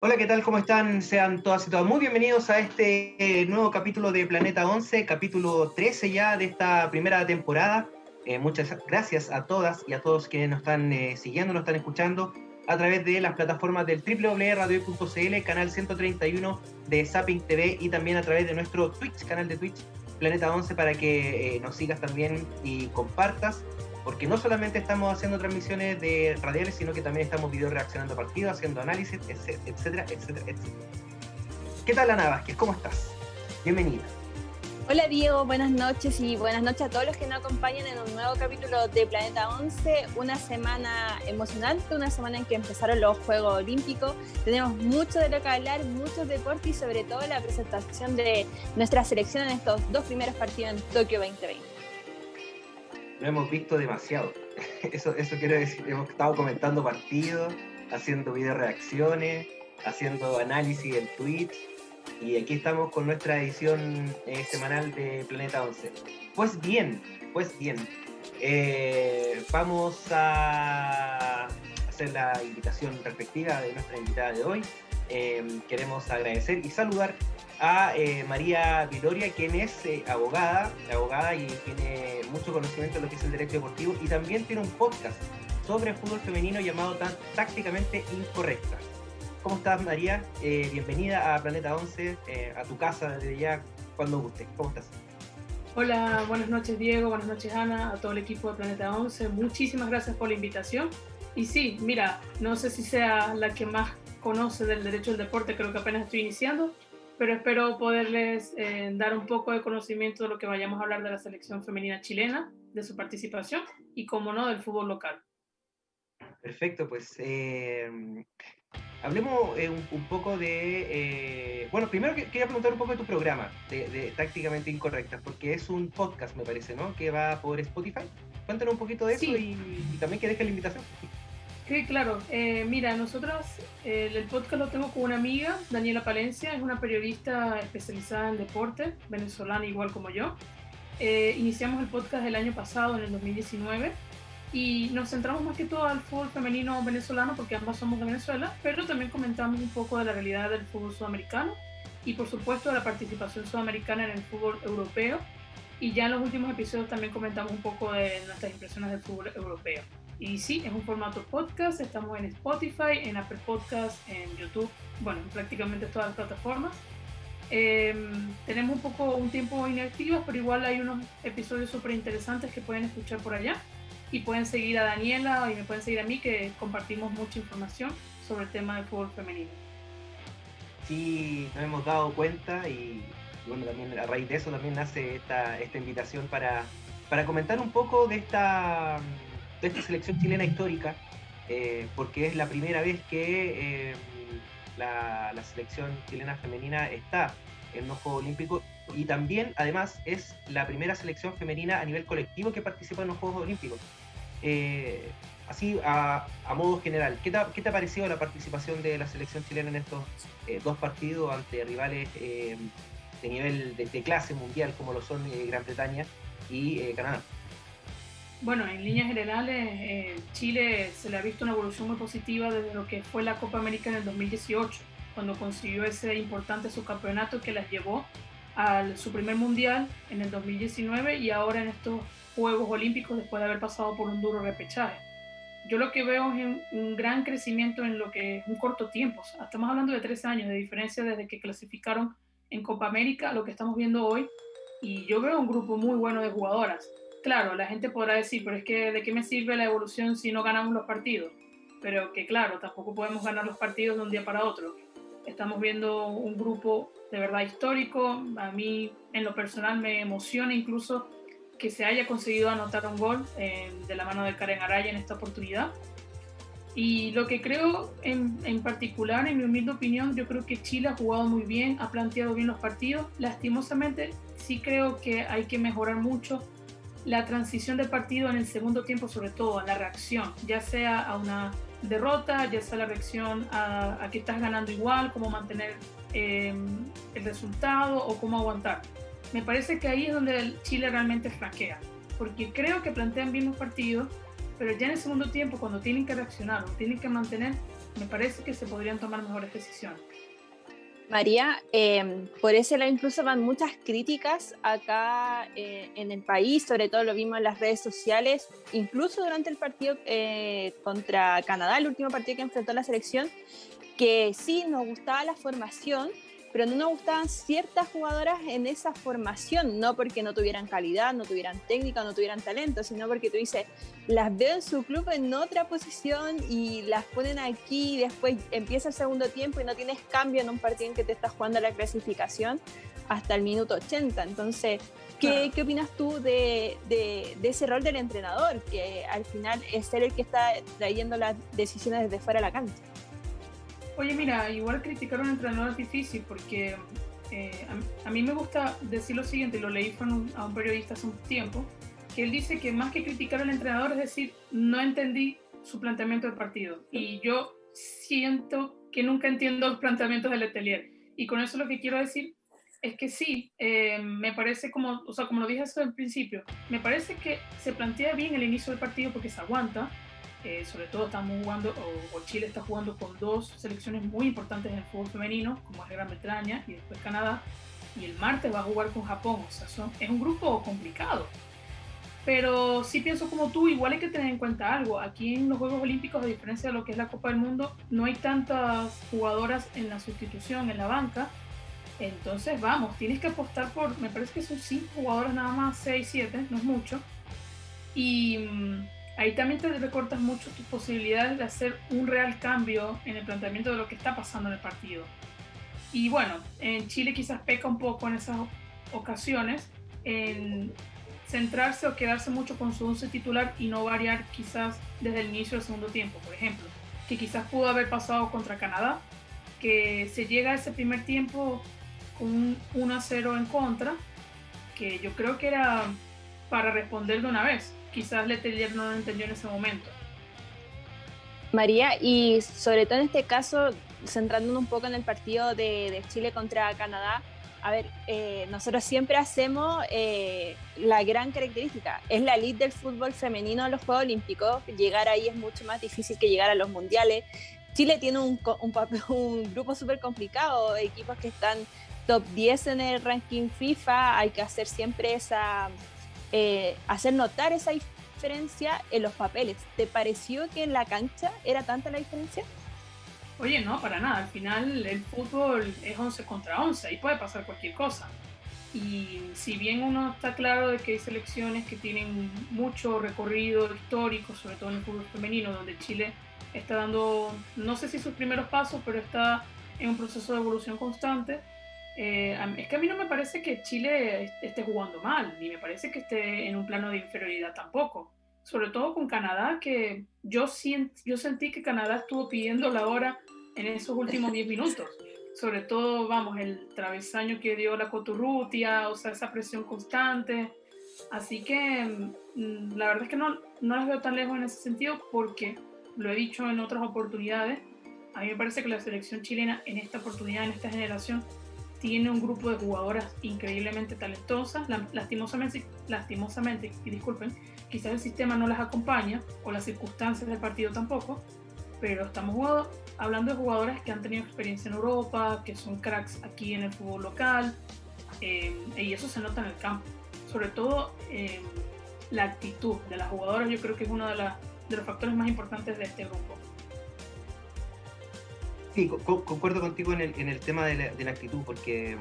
Hola, ¿qué tal? ¿Cómo están? Sean todas y todos muy bienvenidos a este eh, nuevo capítulo de Planeta 11, capítulo 13 ya de esta primera temporada. Eh, muchas gracias a todas y a todos quienes nos están eh, siguiendo, nos están escuchando a través de las plataformas del www.radio.cl, canal 131 de Zapping TV y también a través de nuestro Twitch, canal de Twitch Planeta 11 para que nos sigas también y compartas porque no solamente estamos haciendo transmisiones de radiales, sino que también estamos video reaccionando partidos, haciendo análisis, etcétera, etcétera, etcétera. ¿Qué tal Ana Vázquez? ¿Cómo estás? Bienvenida. Hola Diego, buenas noches y buenas noches a todos los que nos acompañan en un nuevo capítulo de Planeta 11, una semana emocionante, una semana en que empezaron los Juegos Olímpicos, tenemos mucho de lo que hablar, muchos deportes y sobre todo la presentación de nuestra selección en estos dos primeros partidos en Tokio 2020 no hemos visto demasiado. Eso, eso quiero decir, hemos estado comentando partidos, haciendo video reacciones, haciendo análisis en Twitch y aquí estamos con nuestra edición eh, semanal de Planeta 11. Pues bien, pues bien, eh, vamos a hacer la invitación respectiva de nuestra invitada de hoy. Eh, queremos agradecer y saludar a eh, María Viloria, quien es eh, abogada, abogada y tiene mucho conocimiento de lo que es el derecho deportivo y también tiene un podcast sobre fútbol femenino llamado Tácticamente Incorrecta. ¿Cómo estás, María? Eh, bienvenida a Planeta 11, a tu casa desde ya, cuando guste. ¿Cómo estás? Hola, buenas noches, Diego, buenas noches, Ana, a todo el equipo de Planeta 11. Muchísimas gracias por la invitación. Y sí, mira, no sé si sea la que más conoce del derecho del deporte, creo que apenas estoy iniciando, pero espero poderles eh, dar un poco de conocimiento de lo que vayamos a hablar de la selección femenina chilena, de su participación y, como no, del fútbol local. Perfecto, pues eh, hablemos eh, un, poco de... bueno, primero quería preguntar un poco de tu programa, de, Tácticamente Incorrectas, porque es un podcast, me parece, ¿no? Que va por Spotify. Cuéntanos un poquito de eso y, y, también que deje la invitación. Sí, claro. Eh, mira, nosotros el podcast lo tengo con una amiga, Daniela Palencia, es una periodista especializada en deporte, venezolana igual como yo. Eh, iniciamos el podcast el año pasado, en el 2019, y nos centramos más que todo al fútbol femenino venezolano, porque ambas somos de Venezuela, pero también comentamos un poco de la realidad del fútbol sudamericano y por supuesto de la participación sudamericana en el fútbol europeo. Y ya en los últimos episodios también comentamos un poco de nuestras impresiones del fútbol europeo. Y sí, es un formato podcast, estamos en Spotify, en Apple Podcast, en YouTube, bueno, en prácticamente todas las plataformas. Em, tenemos un poco un tiempo inactivos, pero igual hay unos episodios súper interesantes que pueden escuchar por allá. Y pueden seguir a Daniela y me pueden seguir a mí, que compartimos mucha información sobre el tema del fútbol femenino. Sí, nos hemos dado cuenta y, bueno, también a raíz de eso también nace esta, esta invitación para, para comentar un poco de esta de esta selección chilena histórica, eh, porque es la primera vez que eh, la, selección chilena femenina está en los Juegos Olímpicos y también, además, es la primera selección femenina a nivel colectivo que participa en los Juegos Olímpicos. Eh, así, a, modo general, ¿qué te, ha parecido la participación de la selección chilena en estos dos partidos ante rivales de nivel de, clase mundial como lo son Gran Bretaña y Canadá? Bueno, en líneas generales, eh, Chile se le ha visto una evolución muy positiva desde lo que fue la Copa América en el 2018, cuando consiguió ese importante subcampeonato que las llevó a su primer mundial en el 2019 y ahora en estos Juegos Olímpicos después de haber pasado por un duro repechaje. Yo lo que veo es un, gran crecimiento en lo que es un corto tiempo. estamos hablando de tres años de diferencia desde que clasificaron en Copa América, lo que estamos viendo hoy. Y yo veo un grupo muy bueno de jugadoras claro, la gente podrá decir, pero es que ¿de qué me sirve la evolución si no ganamos los partidos? Pero que claro, tampoco podemos ganar los partidos de un día para otro. Estamos viendo un grupo de verdad histórico. A mí, en lo personal, me emociona incluso que se haya conseguido anotar un gol eh, de la mano de Karen Araya en esta oportunidad. Y lo que creo en, en, particular, en mi humilde opinión, yo creo que Chile ha jugado muy bien, ha planteado bien los partidos. Lastimosamente, sí creo que hay que mejorar mucho la transición del partido en el segundo tiempo, sobre todo a la reacción, ya sea a una derrota, ya sea la reacción a, que estás ganando igual, cómo mantener em, el resultado o cómo aguantar. Me parece que ahí es donde Chile realmente flaquea, porque creo que plantean bien los partidos, pero ya en el segundo tiempo, cuando tienen que reaccionar o tienen que mantener, Me parece que se podrían tomar mejores decisiones. María, eh, por ese lado incluso van muchas críticas acá eh, en el país, sobre todo lo vimos en las redes sociales, incluso durante el partido eh, contra Canadá, el último partido que enfrentó la selección, que sí nos gustaba la formación, pero no nos gustaban ciertas jugadoras en esa formación, no porque no tuvieran calidad, no tuvieran técnica, no tuvieran talento, sino porque tú dices, las veo en su club en otra posición y las ponen aquí y después empieza el segundo tiempo y no tienes cambio en un partido en que te estás jugando la clasificación hasta el minuto 80. Entonces, ¿qué, ¿qué opinas tú de, de, de, ese rol del entrenador, que al final es ser el que está trayendo las decisiones desde fuera de la cancha? Oye, mira, igual criticar a un entrenador es difícil porque eh, a, a, mí me gusta decir lo siguiente, lo leí un, a un periodista hace un tiempo, que él dice que más que criticar al entrenador es decir, no entendí su planteamiento del partido. Y yo siento que nunca entiendo los planteamientos del Letelier. Y con eso lo que quiero decir es que sí, eh, me parece como, o sea, como lo dije al principio, me parece que se plantea bien el inicio del partido porque se aguanta, eh, sobre todo estamos jugando, o, Chile está jugando con dos selecciones muy importantes en el fútbol femenino, como es Gran Bretaña y después Canadá, y el martes va a jugar con Japón, o sea, son, es un grupo complicado. Pero sí pienso como tú, igual hay que tener en cuenta algo, aquí en los Juegos Olímpicos, a diferencia de lo que es la Copa del Mundo, no hay tantas jugadoras en la sustitución, en la banca, entonces vamos, tienes que apostar por, me parece que son cinco jugadoras nada más, 6, 7, no es mucho, y mm, ahí también te recortas mucho tus posibilidades de hacer un real cambio en el planteamiento de lo que está pasando en el partido. Y bueno, en Chile quizás peca un poco en esas ocasiones en centrarse o quedarse mucho con su once titular y no variar quizás desde el inicio del segundo tiempo, por ejemplo, que quizás pudo haber pasado contra Canadá, que se llega a ese primer tiempo con un 1 a 0 en contra, que yo creo que era para responder de una vez quizás Letelier no lo entendió en ese momento. María, y sobre todo en este caso, centrándonos un poco en el partido de, de Chile contra Canadá, a ver, eh, nosotros siempre hacemos eh, la gran característica, es la elite del fútbol femenino en los Juegos Olímpicos, llegar ahí es mucho más difícil que llegar a los mundiales. Chile tiene un, un, un grupo súper complicado, equipos que están top 10 en el ranking FIFA, hay que hacer siempre esa, eh, hacer notar esa diferencia en los papeles. ¿Te pareció que en la cancha era tanta la diferencia? Oye, no, para nada. Al final el fútbol es 11 contra 11 y puede pasar cualquier cosa. Y si bien uno está claro de que hay selecciones que tienen mucho recorrido histórico, sobre todo en el fútbol femenino, donde Chile está dando, no sé si sus primeros pasos, pero está en un proceso de evolución constante, eh, es que a mí no me parece que Chile esté jugando mal, ni me parece que esté en un plano de inferioridad tampoco. Sobre todo con Canadá, que yo, yo sentí que Canadá estuvo pidiendo la hora en esos últimos 10 minutos. Sobre todo, vamos, el travesaño que dio la Coturrutia, o sea, esa presión constante. Así que mm, la verdad es que no, no las veo tan lejos en ese sentido porque, lo he dicho en otras oportunidades, a mí me parece que la selección chilena en esta oportunidad, en esta generación, tiene un grupo de jugadoras increíblemente talentosas. Lastimosamente, lastimosamente, y disculpen, quizás el sistema no las acompaña o las circunstancias del partido tampoco, pero estamos hablando de jugadoras que han tenido experiencia en Europa, que son cracks aquí en el fútbol local, eh, y eso se nota en el campo. Sobre todo eh, la actitud de las jugadoras, yo creo que es uno de, de los factores más importantes de este grupo. Sí, concuerdo contigo en el, en el tema de la, actitud, porque,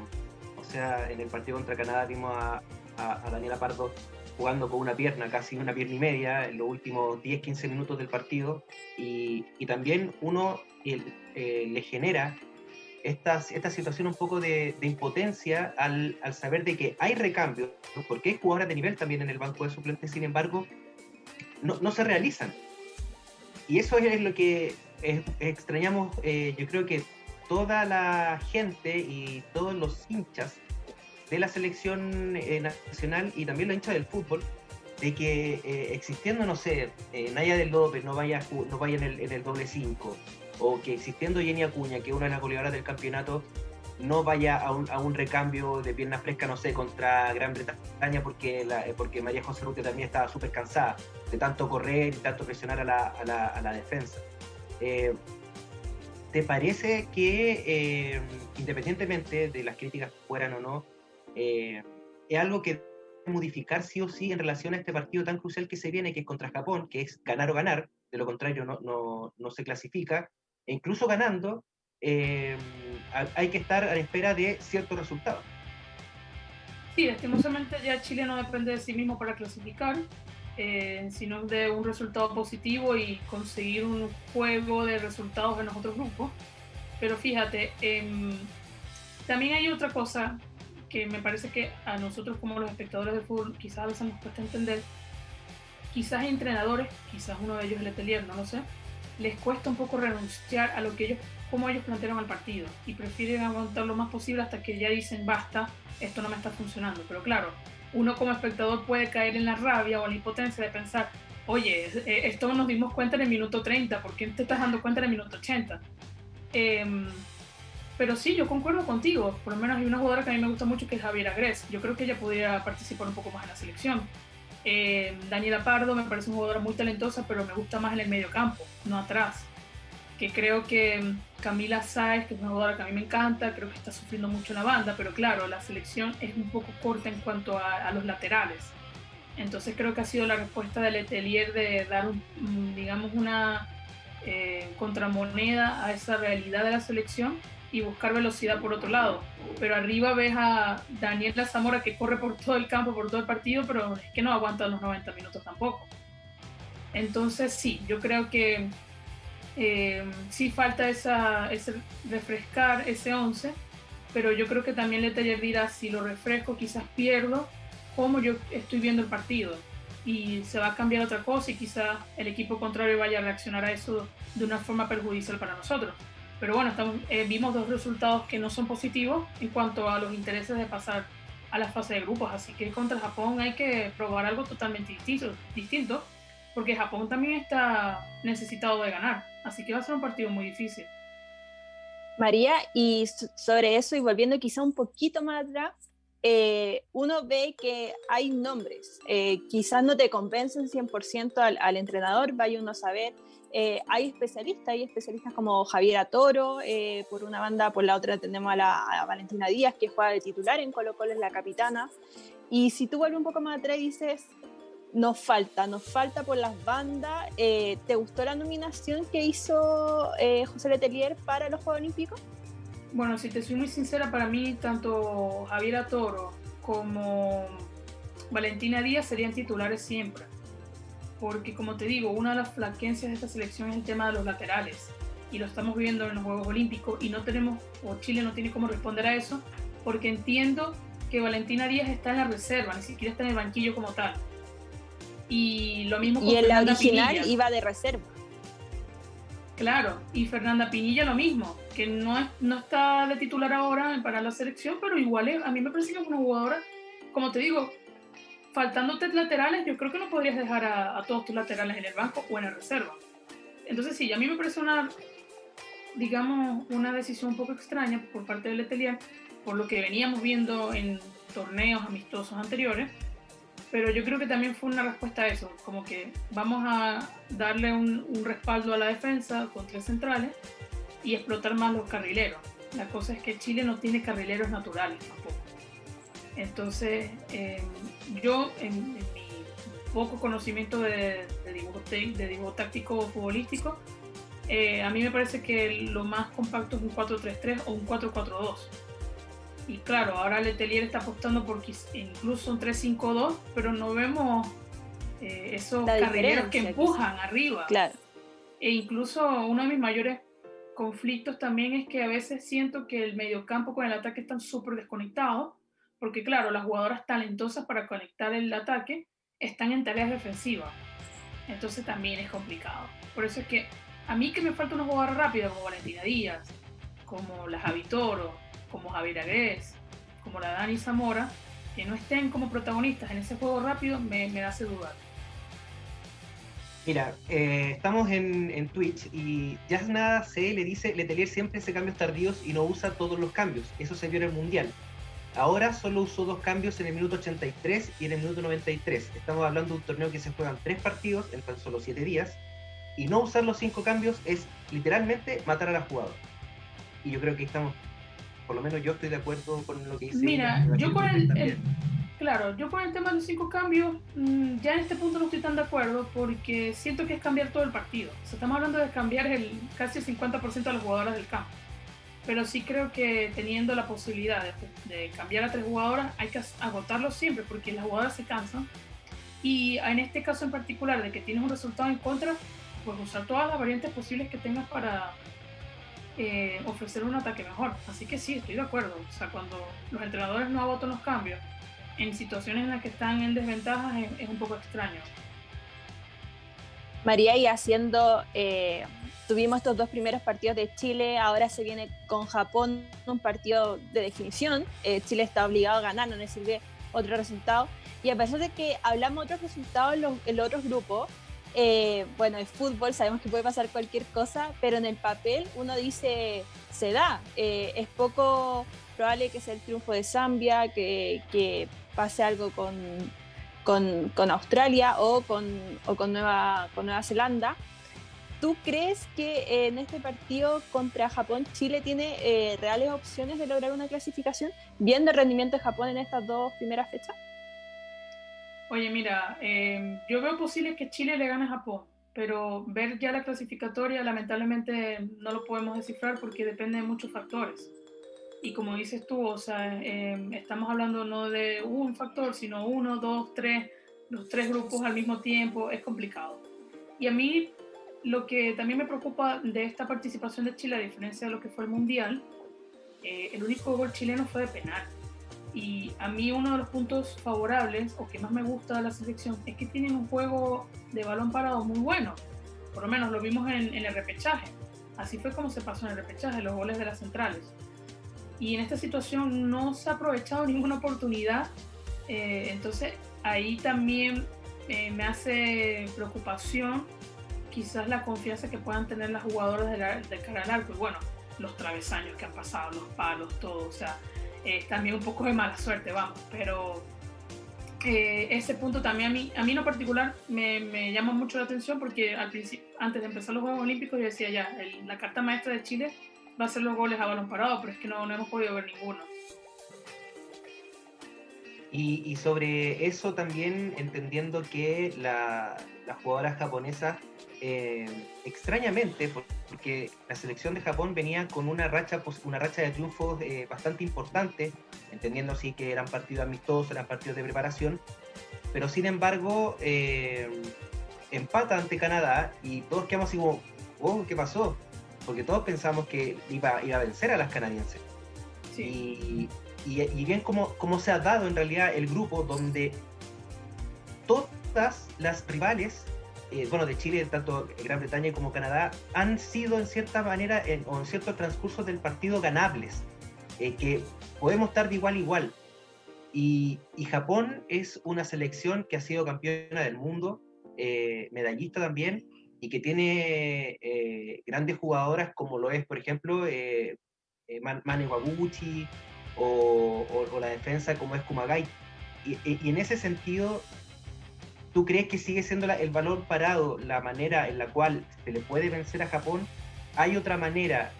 o sea, en el partido contra Canadá vimos a, a, a, Daniela Pardo jugando con una pierna, casi una pierna y media, en los últimos 10-15 minutos del partido, y, y también uno eh, le genera esta, esta situación un poco de, de impotencia al, al, saber de que hay recambios, porque hay jugadoras de nivel también en el banco de suplentes, sin embargo, no, no se realizan. Y eso es lo que extrañamos, eh, yo creo que toda la gente y todos los hinchas de la selección eh, nacional y también los hinchas del fútbol, de que eh, existiendo, no sé, Naya del López no vaya, no vaya en, el, doble 5, o que existiendo Jenny Acuña, que es una de las goleadoras del campeonato, no vaya a un, recambio de pierna fresca, no sé, contra Gran Bretaña, porque, porque María José Rute también estaba súper cansada de tanto correr y tanto presionar a la defensa. Eh, ¿te parece que, eh, independientemente de las críticas fueran o no, eh, es algo que modificar sí o sí en relación a este partido tan crucial que se viene, que es contra Japón, que es ganar o ganar, de lo contrario no, no, no se clasifica, e incluso ganando, eh, hay que estar a la espera de ciertos resultados. Sí, lastimosamente ya Chile no depende de sí mismo para clasificar, eh, sino de un resultado positivo y conseguir un juego de resultados en los otros grupos. Pero fíjate, em, también hay otra cosa que me parece que a nosotros como los espectadores de fútbol quizás a veces nos cuesta entender. Quizás entrenadores, quizás uno de ellos el Letelier, no lo sé, les cuesta un poco renunciar a lo que ellos, como ellos plantearon al partido y prefieren aguantar lo más posible hasta que ya dicen basta, esto no me está funcionando. Pero claro, uno como espectador puede caer en la rabia o la impotencia de pensar, oye, eh, esto nos dimos cuenta en el minuto 30, ¿por qué te estás dando cuenta en el minuto 80? Em, pero sí, yo concuerdo contigo. Por lo menos hay una jugadora que a mí me gusta mucho que es Javiera Gres. Yo creo que ella podría participar un poco más en la selección. Em, Daniela Pardo me parece una jugadora muy talentosa, pero me gusta más en el medio campo, no atrás. Que creo que Camila Sáez, que es una jugadora que a mí me encanta, creo que está sufriendo mucho la banda, pero claro, la selección es un poco corta en cuanto a, los laterales. Entonces creo que ha sido la respuesta del Letelier de dar, digamos, una eh, contramoneda a esa realidad de la selección y buscar velocidad por otro lado. Pero arriba ves a Daniela Zamora que corre por todo el campo, por todo el partido, pero es que no aguanta los 90 minutos tampoco. Entonces sí, yo creo que eh, sí falta esa, ese refrescar ese 11, pero yo creo que también Letelier dirá, si lo refresco quizás pierdo, como yo estoy viendo el partido. Y se va a cambiar otra cosa y quizás el equipo contrario vaya a reaccionar a eso de una forma perjudicial para nosotros. Pero bueno, estamos, eh, vimos dos resultados que no son positivos en cuanto a los intereses de pasar a la fase de grupos, así que contra Japón hay que probar algo totalmente distinto, distinto porque Japón también está necesitado de ganar. Así que va a ser un partido muy difícil. María, y sobre eso, y volviendo quizá un poquito más atrás, eh, uno ve que hay nombres, eh, quizás no te compensen 100% al, al, entrenador, vaya uno a saber. Eh, hay especialistas, hay especialistas como Javiera Toro, por una banda, por la otra tenemos a, la, a Valentina Díaz, que juega de titular en Colo Colo, es la capitana. Y si tú vuelves un poco más atrás y dices, nos falta, nos falta por las bandas. Eh, ¿Te gustó la nominación que hizo eh, José Letelier para los Juegos Olímpicos? Bueno, si te soy muy sincera, para mí tanto Javier Toro como Valentina Díaz serían titulares siempre. Porque como te digo, una de las flaquencias de esta selección es el tema de los laterales. Y lo estamos viendo en los Juegos Olímpicos y no tenemos, o Chile no tiene cómo responder a eso, porque entiendo que Valentina Díaz está en la reserva, ni siquiera está en el banquillo como tal y lo mismo con Y en la original iba de reserva. Claro, y Fernanda Pinilla lo mismo, que no, es, no está de titular ahora para la selección, pero igual a mí me parece que es una jugadora, como te digo, faltándote laterales, yo creo que no podrías dejar a, todos tus laterales en el banco o en la reserva. Entonces sí, a mí me parece una, digamos, una decisión un poco extraña por parte del Letelier, por lo que veníamos viendo en torneos amistosos anteriores, pero yo creo que también fue una respuesta a eso, como que vamos a darle un, respaldo a la defensa con tres centrales y explotar más los carrileros. La cosa es que Chile no tiene carrileros naturales tampoco. Entonces, em, yo en, mi poco conocimiento de, dibujo, de dibujo táctico futbolístico, eh, a mí me parece que lo más compacto es un 4-3-3 o un 4-4-2 y claro, ahora Letelier está apostando por incluso un 3-5-2, pero no vemos eh, esos carrileros que empujan arriba. Claro. E incluso uno de mis mayores conflictos también es que a veces siento que el mediocampo con el ataque están súper desconectados, porque claro, las jugadoras talentosas para conectar el ataque están en tareas defensivas. Entonces también es complicado. Por eso es que a mí que me falta una jugadora rápida como Valentina Díaz, como la Javi Toro, como Javier Agués, como la Dani Zamora, que no estén como protagonistas en ese juego rápido, me, me hace dudar. Mira, eh, estamos en, en, Twitch y ya nada se le dice, Letelier siempre hace cambios tardíos y no usa todos los cambios. Eso se vio en el Mundial. Ahora solo usó dos cambios en el minuto 83 y en el minuto 93. Estamos hablando de un torneo que se juegan tres partidos en tan solo siete días. Y no usar los cinco cambios es literalmente matar a la jugadora. Y yo creo que estamos, por lo menos yo estoy de acuerdo con lo que dice. Mira, yo con el, claro, yo con el tema de los cinco cambios, mm, ya en este punto no estoy tan de acuerdo porque siento que es cambiar todo el partido. O sea, estamos hablando de cambiar el, casi el 50% de las jugadoras del campo. Pero sí creo que teniendo la posibilidad de, de cambiar a tres jugadoras, hay que agotarlo siempre porque las jugadoras se cansan. Y en este caso en particular, de que tienes un resultado en contra, pues usar todas las variantes posibles que tengas para eh, ofrecer un ataque mejor. Así que sí, estoy de acuerdo. O sea, cuando los entrenadores no agotan los cambios en situaciones en las que están en desventajas es, un poco extraño. María, y haciendo, eh, tuvimos estos dos primeros partidos de Chile, ahora se viene con Japón un partido de definición. Eh, Chile está obligado a ganar, no le sirve otro resultado. Y a pesar de que hablamos otros resultados en los, en los otros grupos, eh, bueno, es fútbol, sabemos que puede pasar cualquier cosa, pero en el papel uno dice, se da. Eh, es poco probable que sea el triunfo de Zambia, que, pase algo con, con, Australia o, con, o con, Nueva, con Nueva Zelanda. ¿Tú crees que en este partido contra Japón Chile tiene eh, reales opciones de lograr una clasificación viendo el rendimiento de Japón en estas dos primeras fechas? Oye, mira, em, yo veo posible que Chile le gane a Japón, pero ver ya la clasificatoria lamentablemente no lo podemos descifrar porque depende de muchos factores. Y como dices tú, o sea, em, estamos hablando no de un factor, sino uno, dos, tres, los tres grupos al mismo tiempo, es complicado. Y a mí lo que también me preocupa de esta participación de Chile, a diferencia de lo que fue el Mundial, eh, el único gol chileno fue de penal. A mí uno de los puntos favorables o que más me gusta de la selección es que tienen un juego de balón parado muy bueno. Por lo menos lo vimos en, el repechaje. Así fue como se pasó en el repechaje, los goles de las centrales. Y en esta situación no se ha aprovechado ninguna oportunidad. Eh, entonces ahí también eh, me hace preocupación quizás la confianza que puedan tener las jugadoras de, de cara al arco. Y bueno, los travesaños que han pasado, los palos, todo. O sea, es también un poco de mala suerte, vamos, pero eh, ese punto también a mí, a mí en particular me, me llama mucho la atención porque al principio, antes de empezar los Juegos Olímpicos yo decía ya, la carta maestra de Chile va a ser los goles a balón parado, pero es que no, no hemos podido ver ninguno. Y, sobre eso también entendiendo que la, las jugadoras japonesas eh, extrañamente, porque la selección de Japón venía con una racha, una racha de triunfos eh, bastante importante, entendiendo así que eran partidos amistosos, eran partidos de preparación, pero sin embargo eh, empata ante Canadá y todos quedamos así como, oh, ¿qué pasó? Porque todos pensamos que iba, iba a vencer a las canadienses. Y, y, bien cómo, cómo se ha dado en realidad el grupo donde todas las rivales eh, bueno, de Chile, tanto Gran Bretaña como Canadá, han sido en cierta manera, en, o en ciertos transcursos del partido, ganables, eh, que podemos estar de igual a igual. Y, Japón es una selección que ha sido campeona del mundo, eh, medallista también, y que tiene grandes jugadoras como lo es, por ejemplo, Mane Waguchi o, o, la defensa como es Kumagai. Y, y en ese sentido, ¿Tú crees que sigue siendo el valor parado la manera en la cual se le puede vencer a Japón? ¿Hay otra manera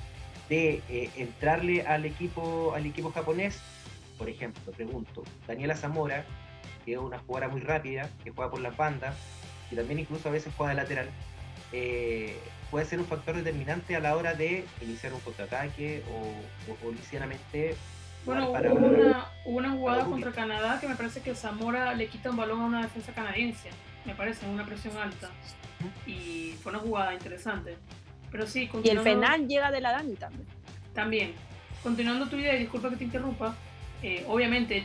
de eh, entrarle al equipo, al equipo japonés? Por ejemplo, pregunto, Daniela Zamora, que es una jugadora muy rápida, que juega por las bandas, y también incluso a veces juega de lateral, eh, puede ser un factor determinante a la hora de iniciar un contraataque o, o, o bueno, hubo una, una jugada contra Canadá que me parece que Zamora le quita un balón a una defensa canadiense, me parece, en una presión alta. Y fue una jugada interesante. Pero sí, Y el penal llega de la Dani también. También. Continuando tu idea, y disculpa que te interrumpa, eh, obviamente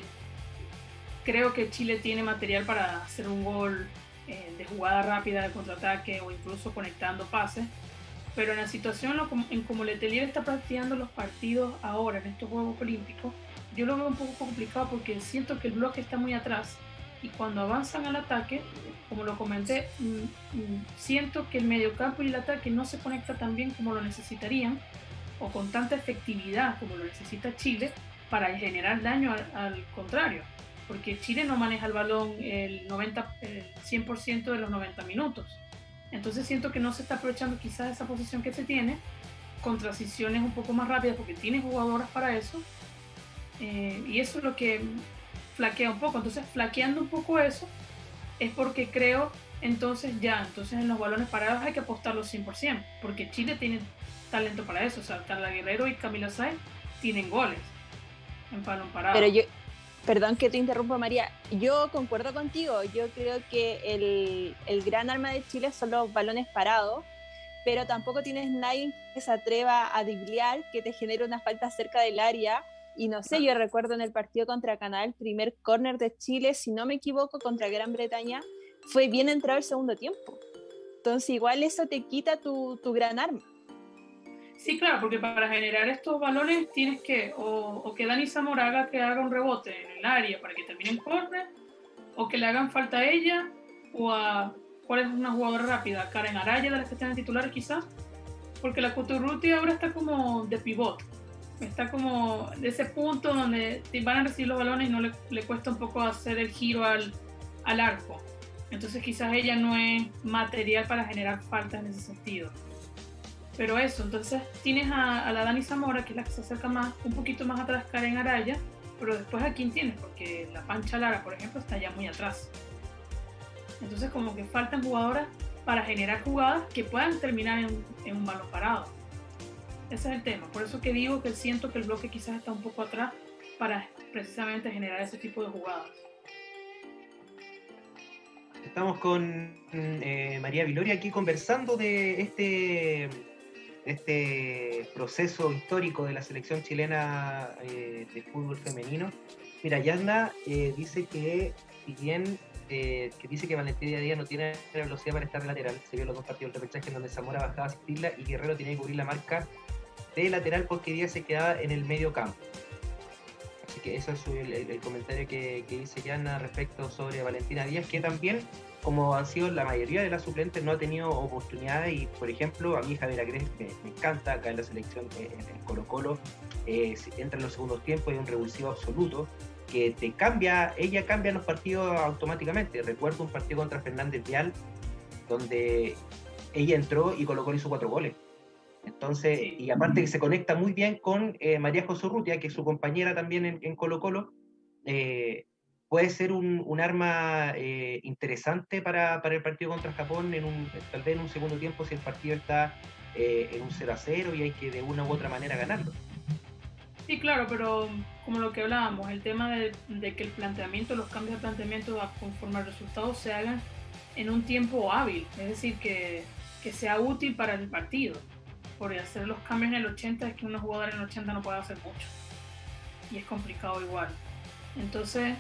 creo que Chile tiene material para hacer un gol eh, de jugada rápida, de contraataque o incluso conectando pases pero en la situación en como Letelier está practicando los partidos ahora en estos Juegos Olímpicos, yo lo veo un poco complicado porque siento que el bloque está muy atrás y cuando avanzan al ataque, como lo comenté, mm, mm, siento que el mediocampo y el ataque no se conecta tan bien como lo necesitarían o con tanta efectividad como lo necesita Chile para generar daño al, contrario, porque Chile no maneja el balón el, 90, el 100% de los 90 minutos Entonces siento que no se está aprovechando quizás esa posición que se tiene con transiciones un poco más rápidas porque tiene jugadoras para eso. Eh, y eso es lo que flaquea un poco. Entonces, flaqueando un poco eso, es porque creo, entonces ya, entonces en los balones parados hay que apostarlos 100%, porque Chile tiene talento para eso. O sea, Carla Guerrero y Camila Sáenz tienen goles en balón parado. Pero yo, perdón que te interrumpa María, yo concuerdo contigo, yo creo que el, el gran arma de Chile son los balones parados, pero tampoco tienes nadie que se atreva a driblear, que te genere una falta cerca del área. Y no sé, yo recuerdo en el partido contra Canadá, el primer córner de Chile, si no me equivoco, contra Gran Bretaña, fue bien entrado el segundo tiempo. Entonces igual eso te quita tu, tu gran arma. Sí, claro, porque para generar estos balones tienes que, o, que Dani Zamoraga que haga un rebote en el área para que termine en córner, o que le hagan falta a ella, o a cuál es una jugadora rápida, Karen Araya de las que están titulares quizás, porque la Coturruti ahora está como de pivot, está como de ese punto donde van a recibir los balones y no le, le cuesta un poco hacer el giro al, al, arco. Entonces quizás ella no es material para generar faltas en ese sentido. Pero eso, entonces tienes a, la Dani Zamora, que es la que se acerca más, un poquito más atrás Karen Araya, pero después a quién tienes, porque la Pancha Lara, por ejemplo, está ya muy atrás. Entonces como que faltan jugadoras para generar jugadas que puedan terminar en, en, un balón parado. Ese es el tema. Por eso que digo que siento que el bloque quizás está un poco atrás para precisamente generar ese tipo de jugadas. Estamos con eh, María Viloria aquí conversando de este, este proceso histórico de la selección chilena eh, de fútbol femenino. Mira, Yasna eh, dice que si bien eh, que dice que Valentina Díaz no tiene velocidad para estar lateral. Se vio los dos partidos de repechaje en donde Zamora bajaba a asistirla y Guerrero tenía que cubrir la marca de lateral porque Díaz se quedaba en el medio campo. Así que eso es el, comentario que, que, dice Yana respecto sobre Valentina Díaz, que también, como han sido la mayoría de las suplentes, no ha tenido oportunidades. Y, por ejemplo, a mi Javier Agres me, encanta acá en la selección, eh, en el Colo-Colo, eh, entra en los segundos tiempos y un revulsivo absoluto que te cambia, ella cambia los partidos automáticamente. Recuerdo un partido contra Fernández Vial, donde ella entró y colocó hizo cuatro goles. Entonces, y aparte que se conecta muy bien con eh, María José Urrutia, que es su compañera también en, en Colo Colo, eh, puede ser un, un arma eh, interesante para, para, el partido contra Japón, en un, tal vez en un segundo tiempo si el partido está eh, en un 0 a 0 y hay que de una u otra manera ganarlo. Sí, claro, pero como lo que hablábamos, el tema de, de, que el planteamiento, los cambios de planteamiento conforme al resultado se hagan en un tiempo hábil, es decir, que, que sea útil para el partido. Por hacer los cambios en el 80 es que una jugadora en el 80 no puede hacer mucho. Y es complicado igual. Entonces,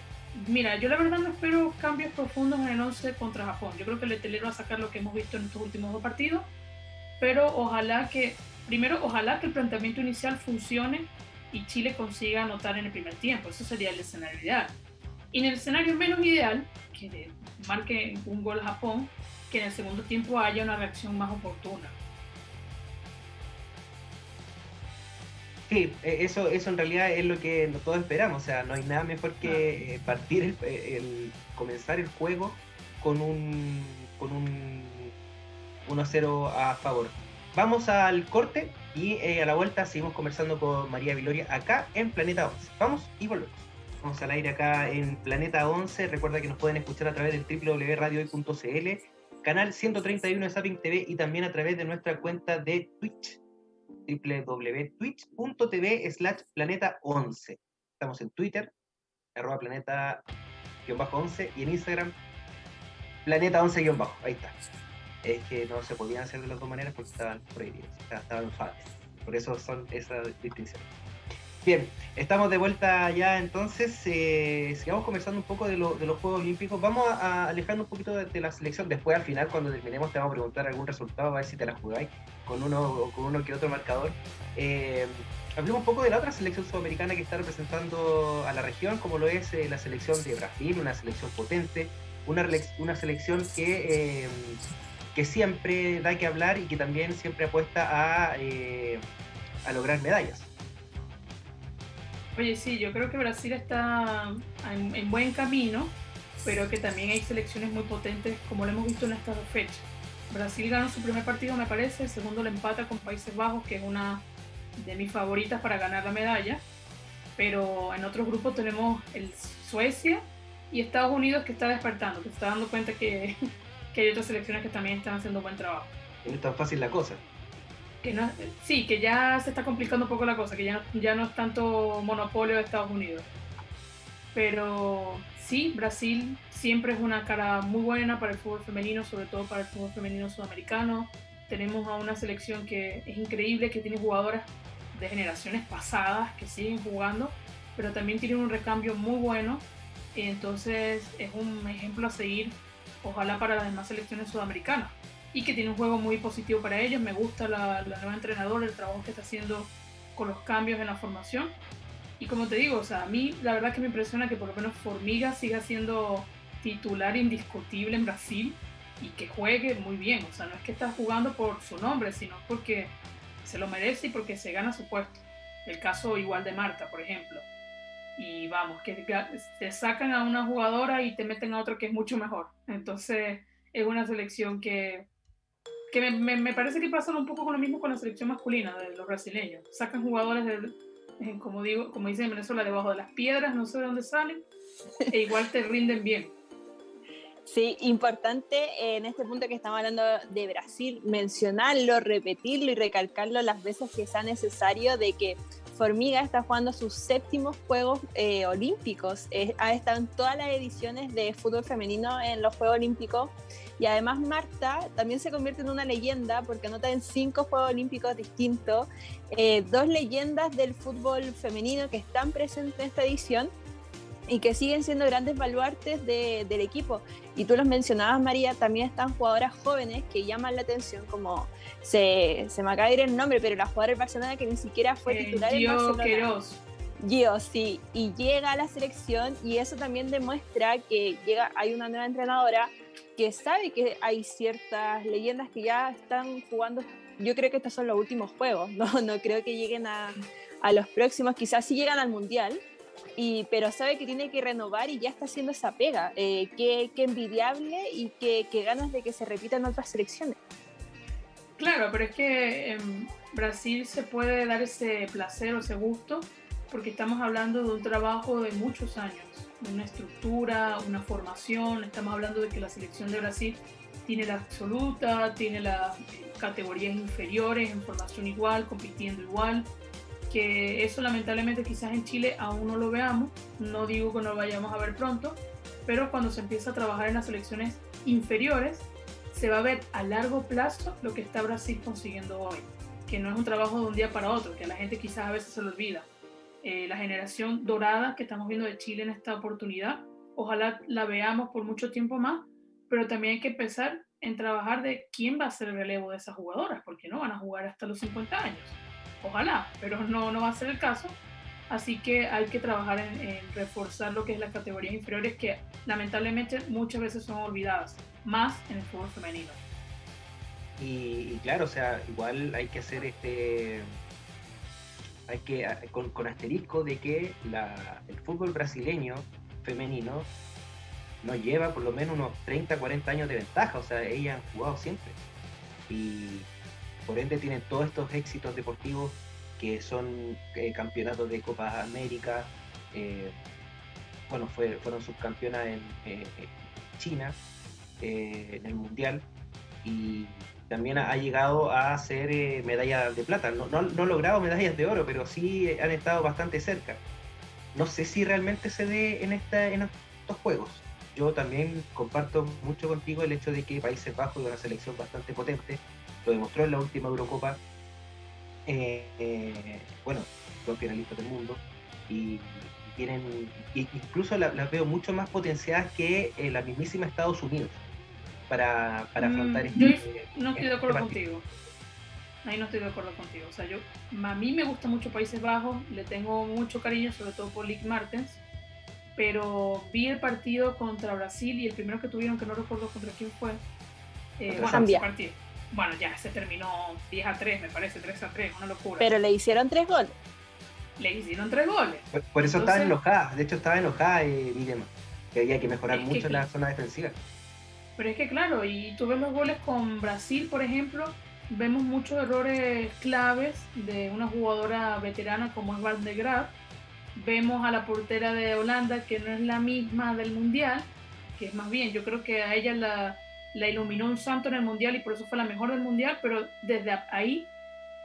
mira, yo la verdad no espero cambios profundos en el 11 contra Japón. Yo creo que el Etelero va a sacar lo que hemos visto en estos últimos dos partidos. Pero ojalá que, primero, ojalá que el planteamiento inicial funcione y Chile consiga anotar en el primer tiempo. Eso sería el escenario ideal. Y en el escenario menos ideal, que marque un gol Japón, que en el segundo tiempo haya una reacción más oportuna. Sí, eso, eso en realidad es lo que todos esperamos. O sea, no hay nada mejor que no. partir, el, el, comenzar el juego con un, con un 1-0 a favor. Vamos al corte y eh, a la vuelta seguimos conversando con María Viloria acá en Planeta 11. Vamos y volvemos. Vamos al aire acá en Planeta 11. Recuerda que nos pueden escuchar a través del www.radiohoy.cl, canal 131 de Zapping TV y también a través de nuestra cuenta de Twitch, www.twitch.tv slash planeta 11. Estamos en Twitter, arroba planeta-11 y en Instagram, planeta 11-bajo. Ahí está es que no se podían hacer de las dos maneras porque estaban prohibidos, estaban usadas. Por eso son esas distinciones. Bien, estamos de vuelta ya entonces. Eh, sigamos conversando un poco de, los Juegos Olímpicos. Vamos a, a alejarnos un poquito de, de, la selección. Después, al final, cuando terminemos, te vamos a preguntar algún resultado, a ver si te la jugáis con uno, con uno que otro marcador. Eh, hablemos un poco de la otra selección sudamericana que está representando a la región, como lo es eh, la selección de Brasil, una selección potente, una, una selección que que siempre da que hablar y que también siempre apuesta a, eh, a lograr medallas. Oye, sí, yo creo que Brasil está en, en, buen camino, pero que también hay selecciones muy potentes, como lo hemos visto en estas dos fechas. Brasil ganó su primer partido, me parece, el segundo le empata con Países Bajos, que es una de mis favoritas para ganar la medalla. Pero en otros grupos tenemos el Suecia y Estados Unidos que está despertando, que está dando cuenta que, que hay otras selecciones que también están haciendo buen trabajo. no es tan fácil la cosa. Que no, sí, que ya se está complicando un poco la cosa, que ya, ya no es tanto monopolio de Estados Unidos. Pero sí, Brasil siempre es una cara muy buena para el fútbol femenino, sobre todo para el fútbol femenino sudamericano. Tenemos a una selección que es increíble, que tiene jugadoras de generaciones pasadas que siguen jugando, pero también tiene un recambio muy bueno. Entonces es un ejemplo a seguir, ojalá para las demás selecciones sudamericanas. Y que tiene un juego muy positivo para ellos. Me gusta la, la nueva entrenadora, el trabajo que está haciendo con los cambios en la formación. Y como te digo, o sea, a mí la verdad que me impresiona que por lo menos Formiga siga siendo titular indiscutible en Brasil y que juegue muy bien. O sea, no es que está jugando por su nombre, sino porque se lo merece y porque se gana su puesto. El caso igual de Marta, por ejemplo. Y vamos, que te sacan a una jugadora y te meten a otra que es mucho mejor. Entonces es una selección que, que me, me, parece que pasa un poco con lo mismo con la selección masculina de los brasileños. Sacan jugadores, de, como, digo, como dicen en Venezuela, debajo de las piedras, no sé de dónde salen, e igual te rinden bien. Sí, importante en este punto que estamos hablando de Brasil, mencionarlo, repetirlo y recalcarlo las veces que sea necesario de que Formiga está jugando sus séptimos Juegos eh, Olímpicos. ha estado en todas las ediciones de fútbol femenino en los Juegos Olímpicos. Y además Marta también se convierte en una leyenda porque anota en cinco Juegos Olímpicos distintos, eh, dos leyendas del fútbol femenino que están presentes en esta edición y que siguen siendo grandes baluartes del equipo. Y tú los mencionabas, María, también están jugadoras jóvenes que llaman la atención, como se, se me acaba de ir el nombre, pero la jugadora del Barcelona que ni siquiera fue eh, titular en Barcelona. Queiroz. Gio, sí, y llega a la selección y eso también demuestra que llega, hay una nueva entrenadora que sabe que hay ciertas leyendas que ya están jugando. Yo creo que estos son los últimos juegos, no, no creo que lleguen a, a los próximos, quizás sí llegan al Mundial, y, pero sabe que tiene que renovar y ya está haciendo esa pega. Eh, qué, qué, envidiable y qué, qué, ganas de que se repitan otras selecciones. Claro, pero es que en Brasil se puede dar ese placer o ese gusto porque estamos hablando de un trabajo de muchos años, una estructura, una formación, estamos hablando de que la selección de Brasil tiene la absoluta, tiene las categorías inferiores en formación igual, compitiendo igual, que eso lamentablemente quizás en Chile aún no lo veamos, no digo que no lo vayamos a ver pronto, pero cuando se empieza a trabajar en las selecciones inferiores, se va a ver a largo plazo lo que está Brasil consiguiendo hoy, que no es un trabajo de un día para otro, que a la gente quizás a veces se lo olvida. Eh, la generación dorada que estamos viendo de Chile en esta oportunidad, ojalá la veamos por mucho tiempo más, pero también hay que pensar en trabajar de quién va a ser el relevo de esas jugadoras, porque no van a jugar hasta los 50 años ojalá, pero no, no va a ser el caso. Así que hay que trabajar en, reforzar lo que es las categorías inferiores que lamentablemente muchas veces son olvidadas, más en el fútbol femenino. Y, claro, o sea, igual hay que hacer este, hay que con, asterisco de que la, el fútbol brasileño femenino nos lleva por lo menos unos 30, 40 años de ventaja, o sea, ellas han jugado siempre. Y por ende tienen todos estos éxitos deportivos que son eh, campeonatos de Copa América, eh, bueno, fue, fueron subcampeonas en eh, China, en el Mundial, y también ha, llegado a hacer medallas de plata. No, no, logrado medallas de oro, pero sí han estado bastante cerca. No sé si realmente se dé en, en estos juegos. Yo también comparto mucho contigo el hecho de que Países Bajos es una selección bastante potente, lo demostró en la última Eurocopa. Eh, eh, bueno, son finalistas del mundo y, tienen, incluso las veo mucho más potenciadas que eh, la mismísima Estados Unidos para, para mm, afrontar este, no estoy de acuerdo contigo. Ahí no estoy de acuerdo contigo. O sea, yo, a mí me gusta mucho Países Bajos, le tengo mucho cariño, sobre todo por Lick Martens, pero vi el partido contra Brasil y el primero que tuvieron, que no recuerdo contra quién fue, eh, bueno, partido bueno, ya se terminó 10 a 3, me parece, 3 a 3, una locura. Pero le hicieron 3 goles. Le hicieron 3 goles. Por, eso estaba enojada, de hecho estaba enojada eh, Miriam, que había que mejorar mucho la zona defensiva. Pero es que claro, y tú ves los goles con Brasil, por ejemplo, vemos muchos errores claves de una jugadora veterana como es Van de Graaf. Vemos a la portera de Holanda, que no es la misma del Mundial, que es más bien, yo creo que a ella la, la iluminó un santo en el Mundial y por eso fue la mejor del Mundial, pero desde ahí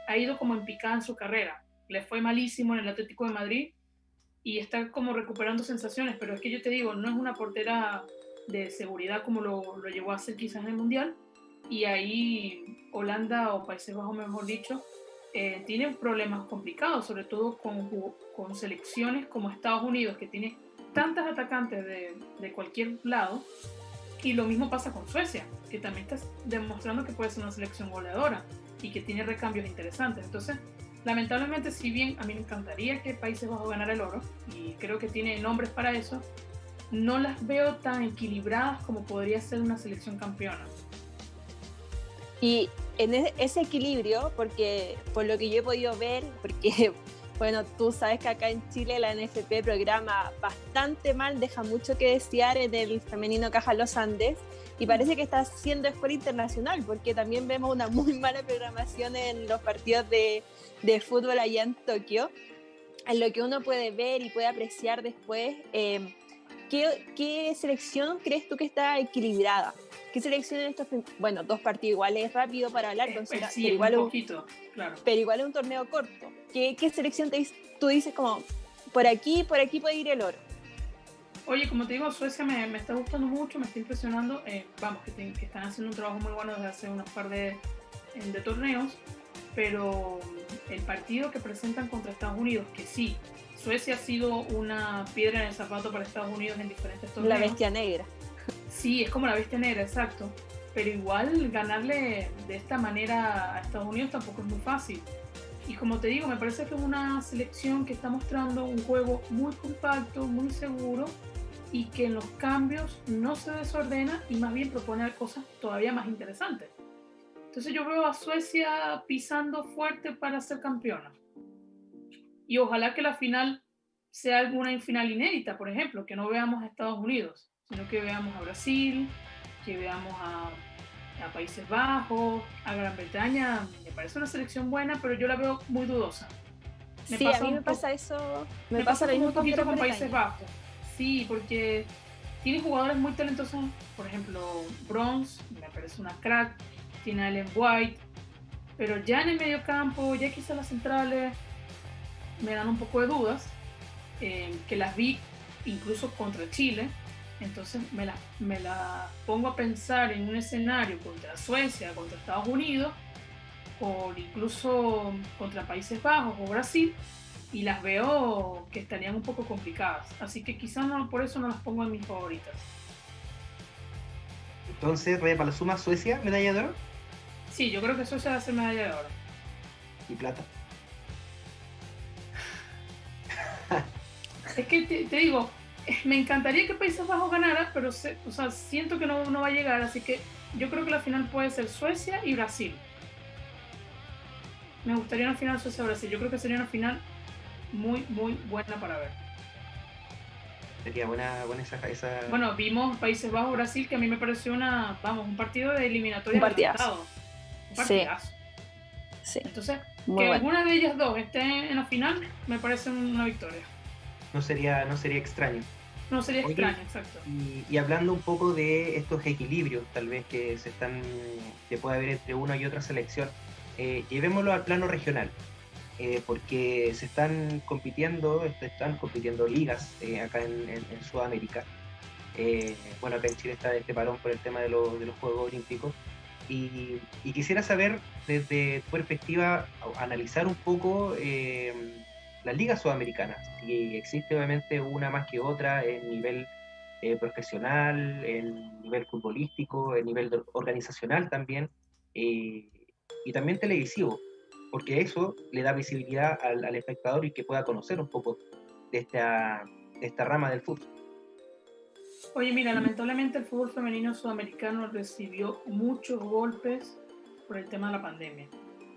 ha ido como en picada en su carrera. Le fue malísimo en el Atlético de Madrid y está como recuperando sensaciones, pero es que yo te digo, no es una portera de seguridad como lo, lo llevó a hacer quizás en el Mundial, y ahí Holanda o Países Bajos, mejor dicho, eh, tienen problemas complicados, sobre todo con, con, selecciones como Estados Unidos, que tiene tantas atacantes de, de, cualquier lado, y lo mismo pasa con Suecia, que también está demostrando que puede ser una selección goleadora y que tiene recambios interesantes. Entonces, lamentablemente, si bien a mí me encantaría que Países Bajos ganara el oro, y creo que tiene nombres para eso, no las veo tan equilibradas como podría ser una selección campeona. Y en ese equilibrio, porque por lo que yo he podido ver, porque bueno, tú sabes que acá en Chile la NFP programa bastante mal, deja mucho que desear en el femenino Caja Los Andes y parece que está siendo escuela internacional porque también vemos una muy mala programación en los partidos de, de fútbol allá en Tokio, en lo que uno puede ver y puede apreciar después. Eh, ¿qué, ¿Qué selección crees tú que está equilibrada? ¿Qué selección en estos bueno dos partidos iguales es rápido para hablar eh, pues sí, pero igual un poquito claro. pero igual es un torneo corto. ¿qué, qué selección te, tú dices como por aquí por aquí puede ir el oro oye como te digo Suecia me, me está gustando mucho me está impresionando eh, vamos que, que, están haciendo un trabajo muy bueno desde hace unos par de, de torneos pero el partido que presentan contra Estados Unidos que sí Suecia ha sido una piedra en el zapato para Estados Unidos en diferentes torneos la bestia negra Sí, es como la bestia negra, exacto. Pero igual ganarle de esta manera a Estados Unidos tampoco es muy fácil. Y como te digo, me parece que es una selección que está mostrando un juego muy compacto, muy seguro y que en los cambios no se desordena y más bien propone cosas todavía más interesantes. Entonces yo veo a Suecia pisando fuerte para ser campeona. Y ojalá que la final sea alguna final inédita, por ejemplo, que no veamos a Estados Unidos sino que veamos a Brasil, que veamos a, Países Bajos, a Gran Bretaña. Me parece una selección buena, pero yo la veo muy dudosa. sí, a mí me pasa eso. Me, pasa, lo mismo un poquito con Países Bajos. Sí, porque tiene jugadores muy talentosos. Por ejemplo, Bronze, me parece una crack. Tiene a Ellen White. Pero ya en el medio campo, ya quizás las centrales, me dan un poco de dudas. Eh, que las vi incluso contra Chile entonces me la, me la pongo a pensar en un escenario contra Suecia, contra Estados Unidos, o incluso contra Países Bajos o Brasil, y las veo que estarían un poco complicadas. Así que quizás no, por eso no las pongo en mis favoritas. Entonces, para la suma, Suecia, medalla de oro. Sí, yo creo que Suecia va a ser medalla de oro. ¿Y plata? es que te digo, me encantaría que Países Bajos ganara, pero o sea, siento que no, no, va a llegar, así que yo creo que la final puede ser Suecia y Brasil. Me gustaría una final Suecia-Brasil, yo creo que sería una final muy, muy buena para ver. Sería buena, buena esa, esa... Bueno, vimos Países Bajos-Brasil, que a mí me pareció una, vamos, un partido de eliminatoria. Un partidazo. Un partidazo. Sí. Entonces, que alguna de ellas dos esté en la final, me parece una victoria. No sería, no sería extraño. No sería extraño, exacto. Y, hablando un poco de estos equilibrios, tal vez que se están, que puede haber entre una y otra selección, eh, llevémoslo al plano regional, eh, porque se están compitiendo, están compitiendo ligas eh, acá en, Sudamérica. bueno, acá en Chile está este parón por el tema de, de los Juegos Olímpicos. Y, quisiera saber desde tu perspectiva, analizar un poco las ligas sudamericanas. Y existe obviamente una más que otra en nivel eh, profesional, en nivel futbolístico, en nivel organizacional también, eh, y también televisivo, porque eso le da visibilidad al, espectador y que pueda conocer un poco de esta, de esta rama del fútbol. Oye, mira, lamentablemente el fútbol femenino sudamericano recibió muchos golpes por el tema de la pandemia.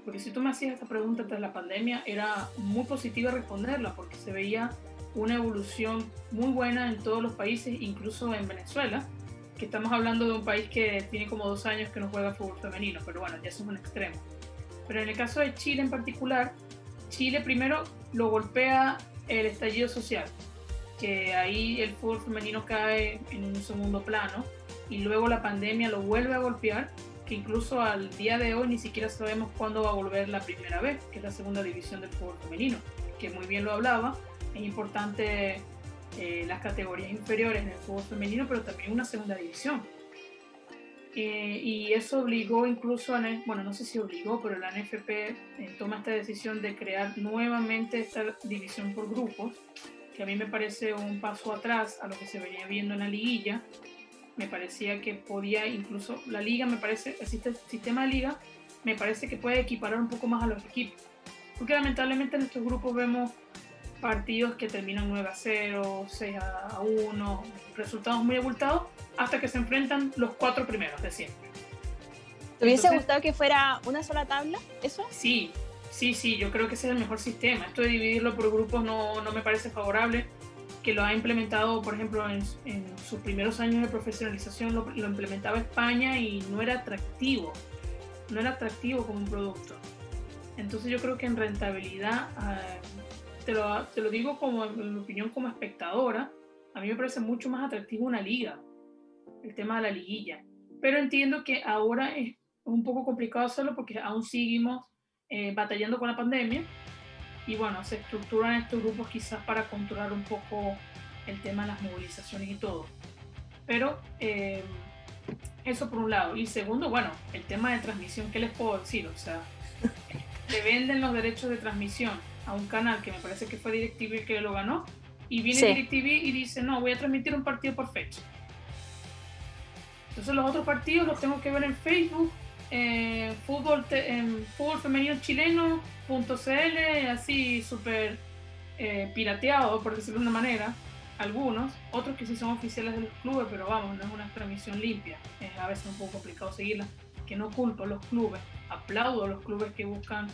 Porque si tú me hacías esta pregunta tras la pandemia, era muy positiva responderla porque se veía una evolución muy buena en todos los países, incluso en Venezuela, que estamos hablando de un país que tiene como dos años que no juega fútbol femenino, pero bueno, ya eso es un extremo. Pero en el caso de Chile en particular, Chile primero lo golpea el estallido social, que ahí el fútbol femenino cae en un segundo plano y luego la pandemia lo vuelve a golpear, que incluso al día de hoy ni siquiera sabemos cuándo va a volver la primera vez, que es la segunda división del fútbol femenino, que muy bien lo hablaba, es importante eh, las categorías inferiores en el fútbol femenino, pero también una segunda división. Eh, y eso obligó incluso a, bueno, no sé si obligó, pero la NFP eh, toma esta decisión de crear nuevamente esta división por grupos, que a mí me parece un paso atrás a lo que se venía viendo en la liguilla. Me parecía que podía incluso, la liga me parece, el sistema de liga me parece que puede equiparar un poco más a los equipos. Porque lamentablemente en estos grupos vemos partidos que terminan 9 a 0, 6 a 1, resultados muy abultados, hasta que se enfrentan los cuatro primeros de siempre. ¿Te hubiese gustado que fuera una sola tabla? ¿Eso? Sí, sí, sí, yo creo que ese es el mejor sistema. Esto de dividirlo por grupos no, no me parece favorable. Que lo ha implementado, por ejemplo, en, sus primeros años de profesionalización, lo, lo, implementaba España y no era atractivo. No era atractivo como un producto. Entonces yo creo que en rentabilidad, ah, te lo, te lo digo como en mi opinión como espectadora, a mí me parece mucho más atractivo una liga, el tema de la liguilla. Pero entiendo que ahora es un poco complicado hacerlo porque aún seguimos eh, batallando con la pandemia y bueno, se estructuran estos grupos quizás para controlar un poco el tema de las movilizaciones y todo. Pero eh, eso por un lado. Y segundo, bueno, el tema de transmisión, ¿qué les puedo decir? O sea, le venden los derechos de transmisión a un canal que me parece que fue DirecTV el que lo ganó, y viene DirecTV y dice, no, voy a transmitir un partido por fecha. Entonces los otros partidos los tengo que ver en Facebook, en fútbol, en fútbol femenino chileno.cl, así súper eh, pirateado, por decirlo de una manera, algunos, otros que sí son oficiales de los clubes, pero vamos, no es una transmisión limpia, es a veces un poco complicado seguirla, que no culpo a los clubes, aplaudo a los clubes que buscan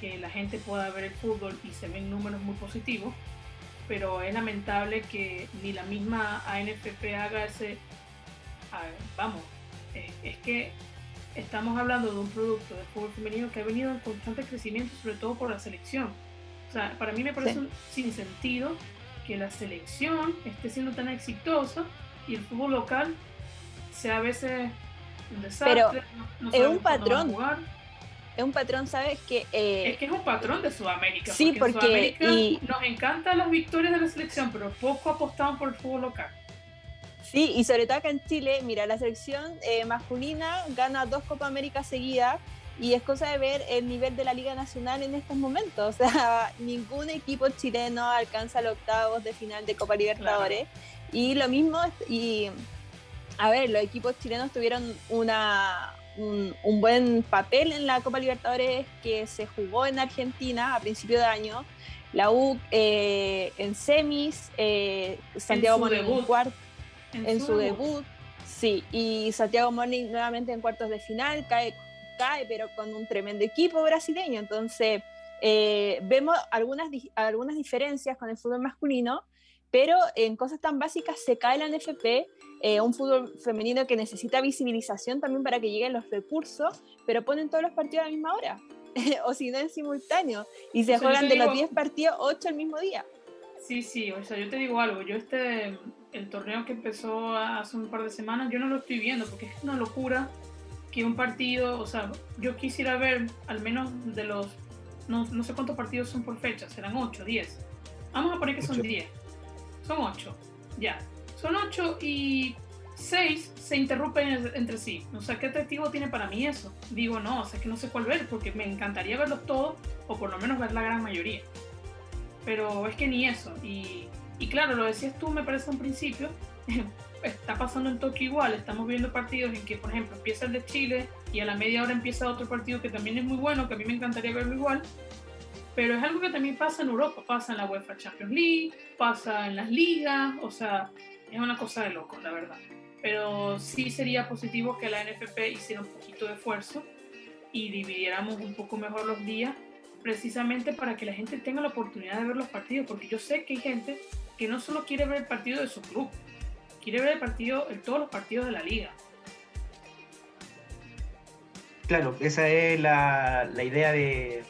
que la gente pueda ver el fútbol y se ven números muy positivos, pero es lamentable que ni la misma ANFP haga ese... vamos, es, que estamos hablando de un producto de fútbol femenino que ha venido en constante crecimiento, sobre todo por la selección. O sea, para mí me parece un sinsentido que la selección esté siendo tan exitosa y el fútbol local sea a veces un desastre. Pero es un patrón es un patrón, ¿sabes? Que, eh, es que es un patrón de Sudamérica. Sí, porque, nos encantan las victorias de la selección, pero poco apostamos por el fútbol local. Sí, y sobre todo acá en Chile, mira, la selección eh, masculina gana dos Copa América seguidas y es cosa de ver el nivel de la Liga Nacional en estos momentos. O sea, ningún equipo chileno alcanza los octavos de final de Copa Libertadores. Y lo mismo, y a ver, los equipos chilenos tuvieron una, un, buen papel en la Copa Libertadores que se jugó en Argentina a principio de año. La U eh, en semis, eh, Santiago Morning en cuarto, en, su, debut. Sí, y Santiago Morning nuevamente en cuartos de final, cae, cae pero con un tremendo equipo brasileño. Entonces, eh, vemos algunas, algunas diferencias con el fútbol masculino, pero en cosas tan básicas se cae la NFP eh, un fútbol femenino que necesita visibilización también para que lleguen los recursos, pero ponen todos los partidos a la misma hora, o si no en simultáneo, y se juegan de los 10 partidos 8 el mismo día. Sí, sí, o sea, yo te digo algo, yo este, el torneo que empezó hace un par de semanas, yo no lo estoy viendo porque es una locura que un partido, o sea, yo quisiera ver al menos de los, no, no sé cuántos partidos son por fecha, serán 8, 10. Vamos a poner que son 10, son 8, ya son ocho y seis se interrumpen entre sí. O sea, ¿qué atractivo tiene para mí eso? Digo, no, o sea, que no sé cuál ver, porque me encantaría verlos todos, o por lo menos ver la gran mayoría. Pero es que ni eso. Y, y claro, lo decías tú, me parece un principio. Está pasando en Tokio igual. Estamos viendo partidos en que, por ejemplo, empieza el de Chile y a la media hora empieza otro partido que también es muy bueno, que a mí me encantaría verlo igual. Pero es algo que también pasa en Europa, pasa en la UEFA Champions League, pasa en las ligas, o sea, es una cosa de locos, la verdad. Pero sí sería positivo que la NFP hiciera un poquito de esfuerzo y dividiéramos un poco mejor los días, precisamente para que la gente tenga la oportunidad de ver los partidos, porque yo sé que hay gente que no solo quiere ver el partido de su club, quiere ver el partido, todos los partidos de la liga. Claro, esa es la, idea de,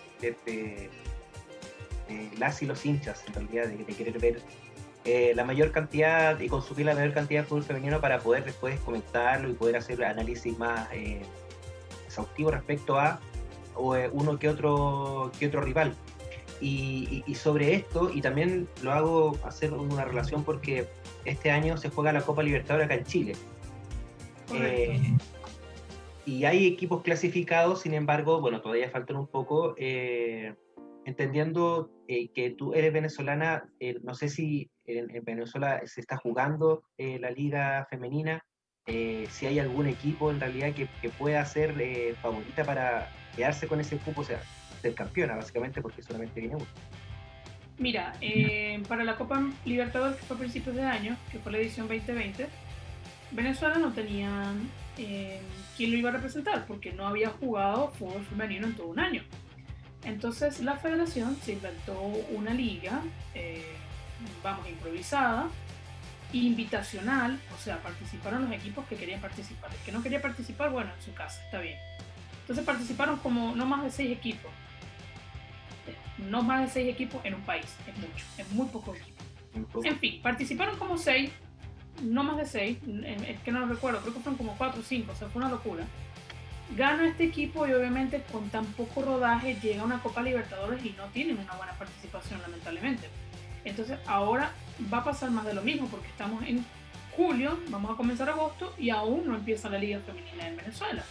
las y los hinchas, en realidad, de, querer ver eh, la mayor cantidad y consumir la mayor cantidad de fútbol femenino para poder después comentarlo y poder hacer análisis más eh, exhaustivo respecto a eh, uno que otro, que otro rival. Y, sobre esto, y también lo hago hacer una relación porque este año se juega la Copa Libertadores acá en Chile. y hay equipos clasificados, sin embargo, bueno, todavía faltan un poco. entendiendo que tú eres venezolana, no sé si en, Venezuela se está jugando la liga femenina, si hay algún equipo en realidad que, que pueda ser favorita para quedarse con ese cupo, o sea, ser campeona, básicamente, porque solamente viene uno. Mira, eh, para la Copa Libertadores, que fue a principios de año, que fue la edición 2020, Venezuela no tenía eh, quién lo iba a representar, porque no había jugado fútbol femenino en todo un año. Entonces la federación se inventó una liga, eh, vamos, improvisada, invitacional, o sea, participaron los equipos que querían participar. El que no quería participar, bueno, en su casa, está bien. Entonces participaron como no más de seis equipos. No más de seis equipos en un país, es mucho, es muy poco equipo. En fin, participaron como seis, no más de seis, es que no lo recuerdo, creo que fueron como cuatro o cinco, o sea, fue una locura. Gana este equipo y obviamente con tan poco rodaje llega a una Copa Libertadores y no tienen una buena participación, lamentablemente. Entonces ahora va a pasar más de lo mismo porque estamos en julio, vamos a comenzar agosto y aún no empieza la Liga Femenina en Venezuela.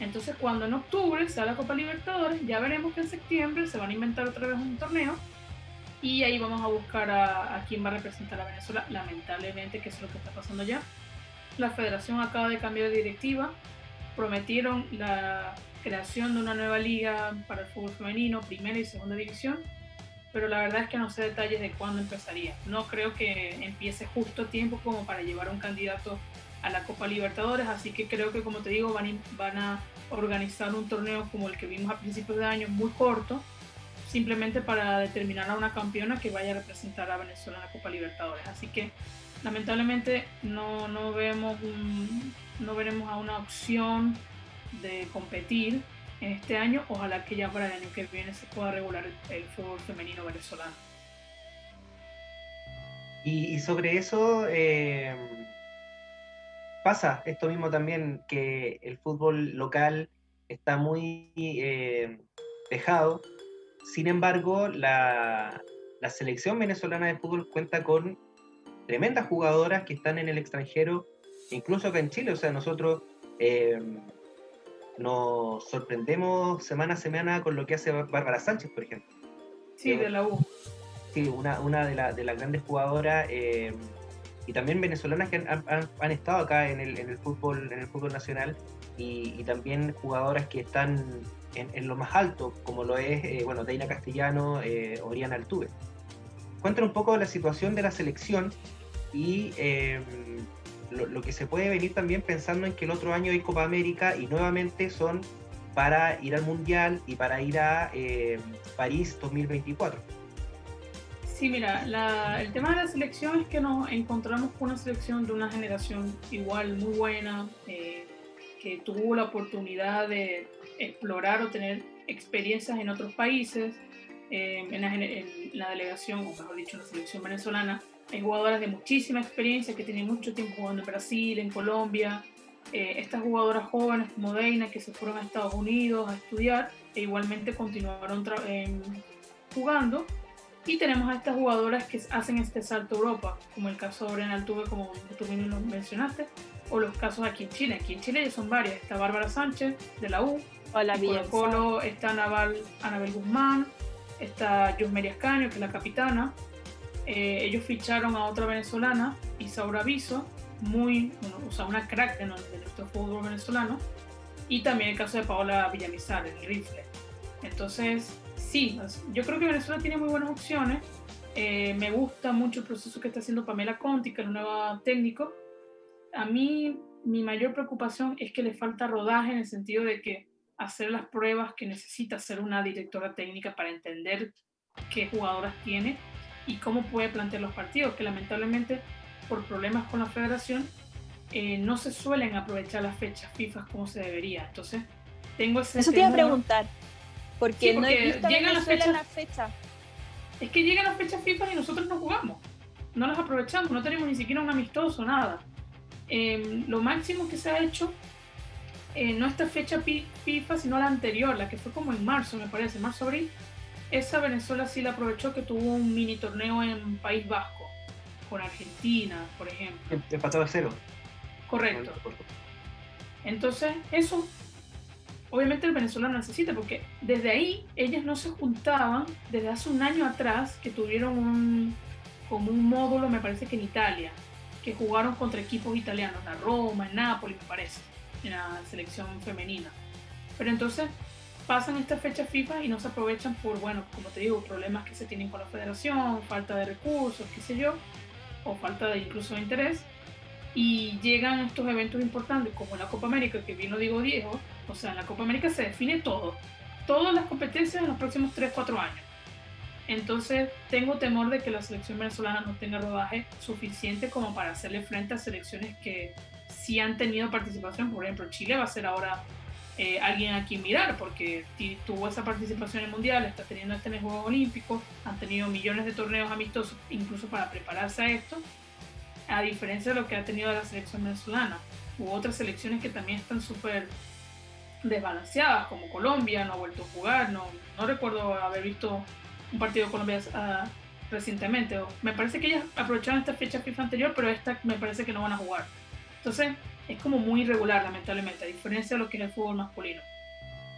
Entonces, cuando en octubre sea la Copa Libertadores, ya veremos que en septiembre se van a inventar otra vez un torneo y ahí vamos a buscar a, quién va a representar a Venezuela. Lamentablemente, que es lo que está pasando ya. La federación acaba de cambiar de directiva. Prometieron la creación de una nueva liga para el fútbol femenino, primera y segunda división, pero la verdad es que no sé detalles de cuándo empezaría. No creo que empiece justo tiempo como para llevar a un candidato a la Copa Libertadores, así que creo que como te digo van, van a organizar un torneo como el que vimos a principios de año, muy corto, simplemente para determinar a una campeona que vaya a representar a Venezuela en la Copa Libertadores. Así que lamentablemente no, no, vemos no veremos a una opción de competir en este año. Ojalá que ya para el año que viene se pueda regular el, fútbol femenino venezolano. Y, sobre eso, eh, pasa esto mismo también, que el fútbol local está muy eh, dejado. Sin embargo, la, selección venezolana de fútbol cuenta con tremendas jugadoras que están en el extranjero, incluso acá en Chile. O sea, nosotros eh, nos sorprendemos semana a semana con lo que hace Bárbara Sánchez, por ejemplo. Sí, de la U. Sí, una, una de, de las grandes jugadoras. Eh, y también venezolanas que han, estado acá en el, fútbol en el fútbol nacional y, también jugadoras que están en, lo más alto, como lo es, eh, bueno, Deina Castellano, eh, Oriana Altuve. Cuéntanos un poco de la situación de la selección y em, lo, que se puede venir también pensando en que el otro año hay Copa América y nuevamente son para ir al Mundial y para ir a em, París 2024. Sí, mira, el tema de la selección es que nos encontramos con una selección de una generación igual muy buena, eh, que tuvo la oportunidad de explorar o tener experiencias en otros países. Eh, en, la, delegación, o mejor dicho, en la selección venezolana, hay jugadoras de muchísima experiencia que tienen mucho tiempo jugando en Brasil, en Colombia. Eh, estas jugadoras jóvenes como Deina que se fueron a Estados Unidos a estudiar e igualmente continuaron jugando y tenemos a estas jugadoras que hacen este salto a Europa, como el caso de Brenal Altuve, como tú bien lo mencionaste, o los casos aquí en Chile. Aquí en Chile ya son varias. Está Bárbara Sánchez, de la U. Hola, Colo Colo está Anabel, Anabel Guzmán. Está Yusmeria Escaño, que es la capitana. Eh, ellos ficharon a otra venezolana, Isaura Viso, muy, o sea, una crack de, nuestro fútbol venezolano. Y también el caso de Paola Villamizar, el rifle. Entonces, sí, yo creo que Venezuela tiene muy buenas opciones. Eh, me gusta mucho el proceso que está haciendo Pamela Conti, que es el nuevo técnico. A mí, mi mayor preocupación es que le falta rodaje en el sentido de que hacer las pruebas que necesita hacer una directora técnica para entender qué jugadoras tiene y cómo puede plantear los partidos, que lamentablemente por problemas con la federación, eh, no se suelen aprovechar las fechas FIFA como se debería. Entonces, tengo ese Eso te iba a preguntar, porque, no he visto llegan las fechas. la fecha. Es que llegan las fechas FIFA y nosotros no jugamos, no las aprovechamos, no tenemos ni siquiera un amistoso, nada. Em, lo máximo que se ha hecho, eh, no esta fecha FIFA, sino la anterior, la que fue como en marzo, me parece, marzo-abril, esa Venezuela sí la aprovechó que tuvo un mini torneo en País Vasco, con Argentina, por ejemplo. Empatado a cero. Correcto. Entonces, eso obviamente el venezolano necesita, porque desde ahí ellas no se juntaban, desde hace un año atrás, que tuvieron un, como un módulo, me parece que en Italia, que jugaron contra equipos italianos, la Roma, en Nápoles, me parece, en la selección femenina. Pero entonces pasan estas fechas FIFA y no se aprovechan por, bueno, como te digo, problemas que se tienen con la federación, falta de recursos, qué sé yo, o falta de incluso de interés y llegan estos eventos importantes como la Copa América, que bien lo digo Diego, o sea, en la Copa América se define todo, todas las competencias en los próximos 3-4 años. Entonces tengo temor de que la selección venezolana no tenga rodaje suficiente como para hacerle frente a selecciones que sí han tenido participación. Por ejemplo, Chile va a ser ahora eh, alguien a quien mirar porque tuvo esa participación en el Mundial, está teniendo este en el Juegos Olímpicos, han tenido millones de torneos amistosos incluso para prepararse a esto a diferencia de lo que ha tenido la selección venezolana. Hubo otras selecciones que también están súper desbalanceadas, como Colombia, no ha vuelto a jugar, no, no recuerdo haber visto un partido de Colombia uh, recientemente. Me parece que ellas aprovecharon esta fecha FIFA anterior, pero esta me parece que no van a jugar. Entonces, es como muy irregular, lamentablemente, a diferencia de lo que es el fútbol masculino.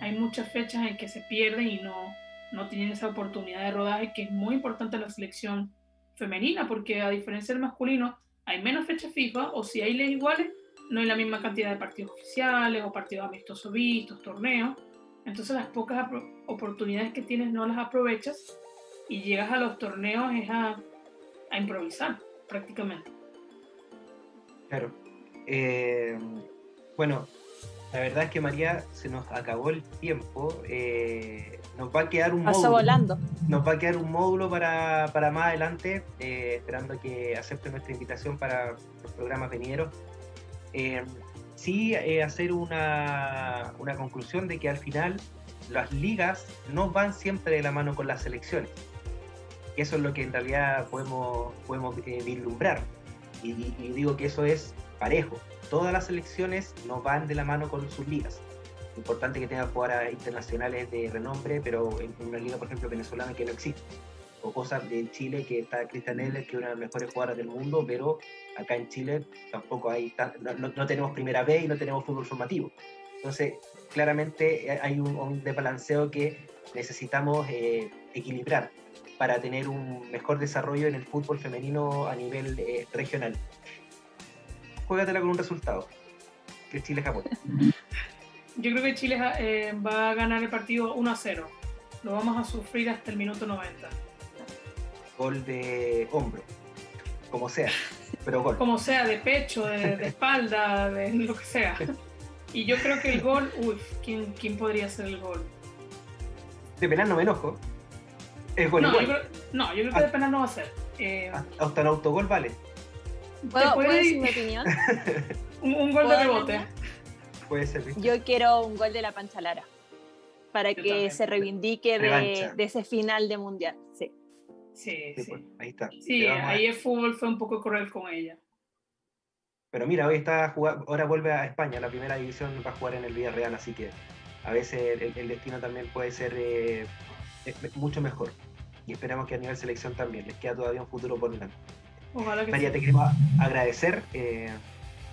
Hay muchas fechas en que se pierden y no, no tienen esa oportunidad de rodaje que es muy importante en la selección femenina, porque a diferencia del masculino, hay menos fechas FIFA o si hay leyes iguales, no hay la misma cantidad de partidos oficiales o partidos amistosos vistos, torneos. Entonces las pocas oportunidades que tienes no las aprovechas y llegas a los torneos es a, a improvisar prácticamente. Claro. Eh, bueno, la verdad es que María se nos acabó el tiempo. Eh, nos va a quedar un módulo. volando. Nos va a quedar un módulo para, para más adelante, eh, esperando que acepte nuestra invitación para los programas venideros. Eh, sí, hacer una, una conclusión de que al final las ligas no van siempre de la mano con las selecciones. Eso es lo que en realidad podemos, podemos vislumbrar. Y, y digo que eso es parejo todas las selecciones no van de la mano con sus ligas. Importante que tengan jugadoras internacionales de renombre, pero en una liga, por ejemplo, venezolana que no existe. O cosas en Chile que está Cristian Eller, que es una de las mejores jugadoras del mundo, pero acá en Chile tampoco hay, no, tenemos primera B y no tenemos fútbol formativo. Entonces, claramente hay un, desbalanceo que necesitamos eh, equilibrar para tener un mejor desarrollo en el fútbol femenino a nivel eh, regional juégatela con un resultado, que es Chile-Japón. Yo creo que Chile eh, va a ganar el partido 1 a 0. Lo vamos a sufrir hasta el minuto 90. Gol de hombro, como sea, pero gol. Como sea, de pecho, de, espalda, de lo que sea. Y yo creo que el gol, uy, ¿quién, quién podría ser el gol? De penal no me enojo. Es gol no, yo creo, no, yo creo que de penal no va a ser. Eh, hasta un autogol vale. ¿Puedo, decir mi opinión? un, gol de rebote. Puede ser. Yo quiero un gol de la Pancha Lara para que se reivindique de, ese final de mundial. Sí. Sí, sí. Pues, ahí está. Sí, ahí el fútbol fue un poco cruel con ella. Pero mira, hoy está jugando, ahora vuelve a España, la primera división va a jugar en el Villarreal, así que a veces el, destino también puede ser eh, mucho mejor. Y esperamos que a nivel selección también les queda todavía un futuro por delante. María, te queremos agradecer eh,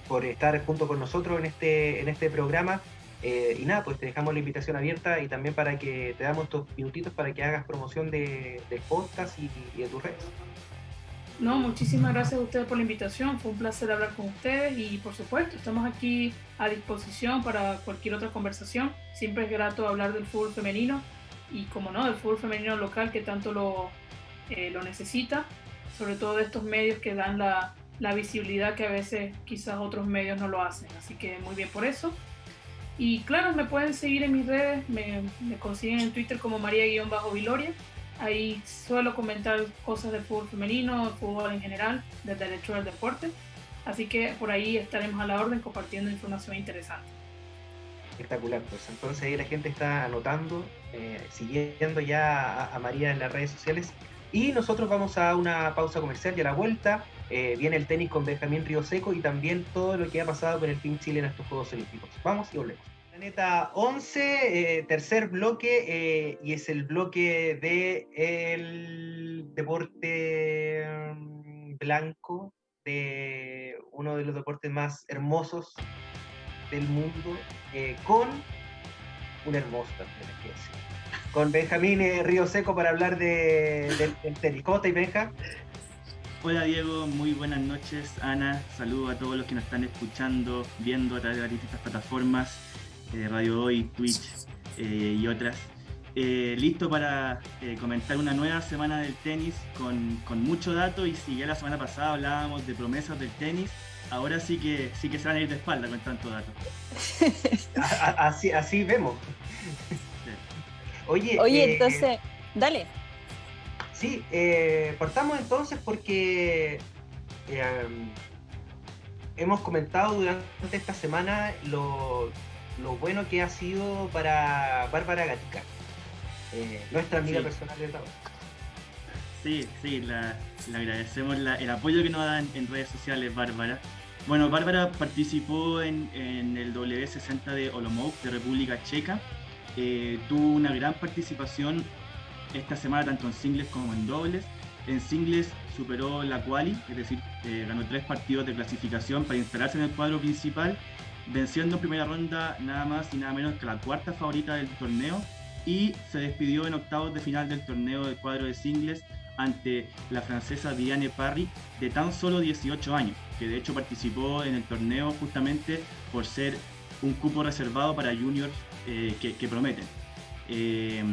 por estar junto con nosotros en este, en este programa. Eh, y nada, pues te dejamos la invitación abierta y también para que te damos estos minutitos para que hagas promoción de, del podcast y, de tus redes. No, muchísimas gracias a ustedes por la invitación. Fue un placer hablar con ustedes y por supuesto estamos aquí a disposición para cualquier otra conversación. Siempre es grato hablar del fútbol femenino y como no, del fútbol femenino local que tanto lo, eh, lo necesita sobre todo de estos medios que dan la, la, visibilidad que a veces quizás otros medios no lo hacen. Así que muy bien por eso. Y claro, me pueden seguir en mis redes, me, me consiguen en Twitter como María-Viloria Ahí suelo comentar cosas de fútbol femenino, fútbol en general, del derecho del deporte. Así que por ahí estaremos a la orden compartiendo información interesante. Espectacular, pues entonces ahí la gente está anotando, eh, siguiendo ya a, María en las redes sociales. Y nosotros vamos a una pausa comercial y a la vuelta eh, viene el tenis con Benjamín Río Seco y también todo lo que ha pasado con el Team Chile en estos Juegos Olímpicos. Vamos y volvemos. Planeta 11, eh, tercer bloque, y es el bloque de deporte mm, blanco, de uno de los deportes más hermosos del mundo, eh, con un hermoso también, Con Benjamín eh, Río Seco para hablar de, del, tenis. ¿Cómo estás, Benja? Hola Diego, muy buenas noches Ana, saludo a todos los que nos están escuchando, viendo a través de las distintas plataformas, eh, Radio Hoy, Twitch y otras. listo para comentar una nueva semana del tenis con, con mucho dato y si ya la semana pasada hablábamos de promesas del tenis, ahora sí que sí que se van a ir de espalda con tanto dato. así, así vemos. Oye, Oye eh, entonces, dale. Sí, eh, partamos entonces porque eh, hemos comentado durante esta semana lo, bueno que ha sido para Bárbara Gatica, nuestra amiga personal de trabajo. Sí, sí, le agradecemos el apoyo que nos dan en redes sociales, Bárbara. Bueno, Bárbara participó en, el W60 de Olomouc de República Checa. Eh, tuvo una gran participación esta semana tanto en singles como en dobles. En singles superó la quali, es decir, eh, ganó tres partidos de clasificación para instalarse en el cuadro principal, venciendo en primera ronda nada más y nada menos que la cuarta favorita del torneo y se despidió en octavos de final del torneo del cuadro de singles ante la francesa Diane Parry de tan solo 18 años, que de hecho participó en el torneo justamente por ser un cupo reservado para juniors eh, que, prometen. Eh,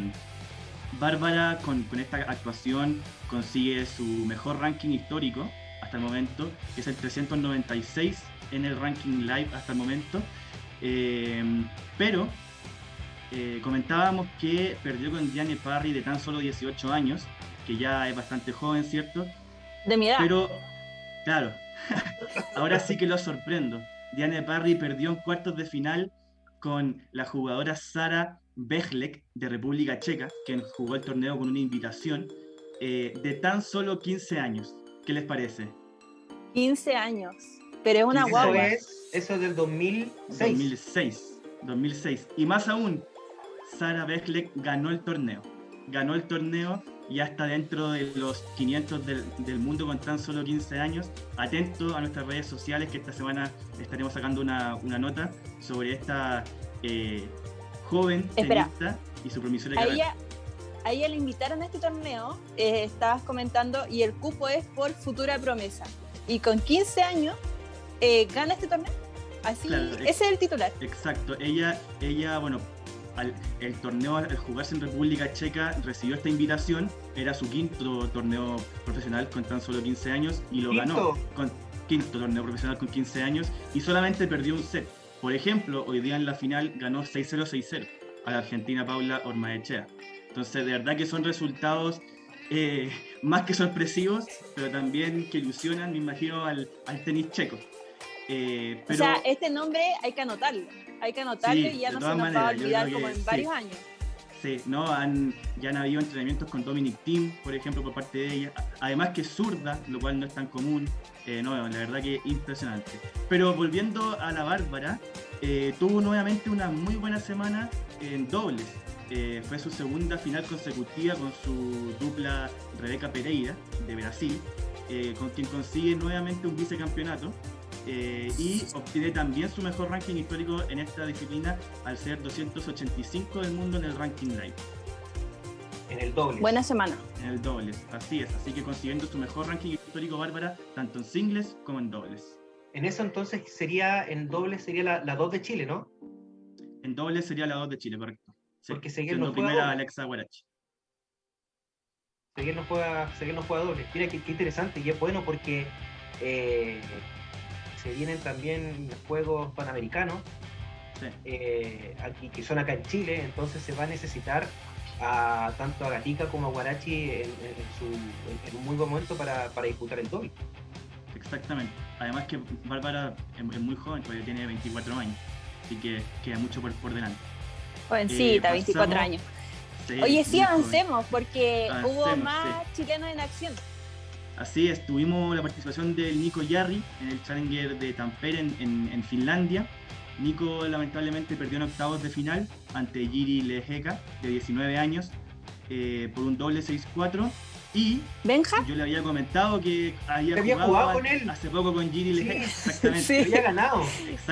Bárbara con, esta actuación consigue su mejor ranking histórico hasta el momento, que es el 396 en el ranking live hasta el momento. Eh, pero comentábamos que perdió con Diane Parry de tan solo 18 años que ya es bastante joven, ¿cierto? De mi edad. Pero, claro, ahora sí que lo sorprendo. Diane Parry perdió en cuartos de final con la jugadora Sara Bechlek de República Checa, quien jugó el torneo con una invitación eh, de tan solo 15 años. ¿Qué les parece? 15 años, pero es una guagua. Eso es del 2006. 2006, 2006. Y más aún, Sara Bechlek ganó el torneo. Ganó el torneo ya está dentro de los 500 del, del, mundo con tan solo 15 años. Atento a nuestras redes sociales que esta semana estaremos sacando una, una nota sobre esta eh, joven tenista y su promisoria a ella, a ella le invitaron a este torneo, eh, estabas comentando, y el cupo es por futura promesa. Y con 15 años gana este torneo. Así, ese es el titular. Exacto. Ella, ella, bueno, el torneo al jugarse en República Checa recibió esta invitación, era su quinto torneo profesional con tan solo 15 años y lo ganó con quinto torneo profesional con 15 años y solamente perdió un set. Por ejemplo, hoy día en la final ganó 6-0, 6-0 a la argentina Paula Ormaechea. Entonces, de verdad que son resultados eh, más que sorpresivos, pero también que ilusionan, me imagino, al, tenis checo. Eh, o sea, este nombre hay que anotarlo hay que anotarlo y ya no se nos va a olvidar como en varios años. Sí, ¿no? Han, ya han habido entrenamientos con Dominic Team, por ejemplo, por parte de ella. Además que es zurda, lo cual no es tan común. Eh, no, la verdad que impresionante. Pero volviendo a la Bárbara, eh, tuvo nuevamente una muy buena semana en dobles. Eh, fue su segunda final consecutiva con su dupla Rebeca Pereira de Brasil, con quien consigue nuevamente un vicecampeonato. Eh, y obtiene también su mejor ranking histórico en esta disciplina al ser 285 del mundo en el ranking live. En el doble. Buena semana. En el doble, así es. Así que consiguiendo su mejor ranking histórico, Bárbara, tanto en singles como en dobles. En eso entonces sería, en dobles sería la, la 2 de Chile, ¿no? En dobles sería la 2 de Chile, correcto. Porque Seguir no primera Alexa Guarachi. Seguir no juega, Seguir no juega dobles. Mira qué, interesante y es bueno porque eh, se vienen también juegos panamericanos, eh, aquí, que son acá en Chile, entonces se va a necesitar a tanto a Gatica como a Guarachi en, su, en, un muy buen momento para, para disputar el doble. Exactamente. Además que Bárbara es, muy joven, porque tiene 24 años, así que queda mucho por, por delante. Jovencita, 24 eh, años. Oye, sí, avancemos, porque hubo más chilenos en acción. Así es, tuvimos la participación del Nico Yarri en el Challenger de Tampere en, en, Finlandia. Nico lamentablemente perdió en octavos de final ante Giri Lejeka, de 19 años, eh, por un doble 6-4 y ¿Benja? yo le había comentado que había, jugado, con él hace poco con Giri sí. Exactamente. Sí. Había ganado.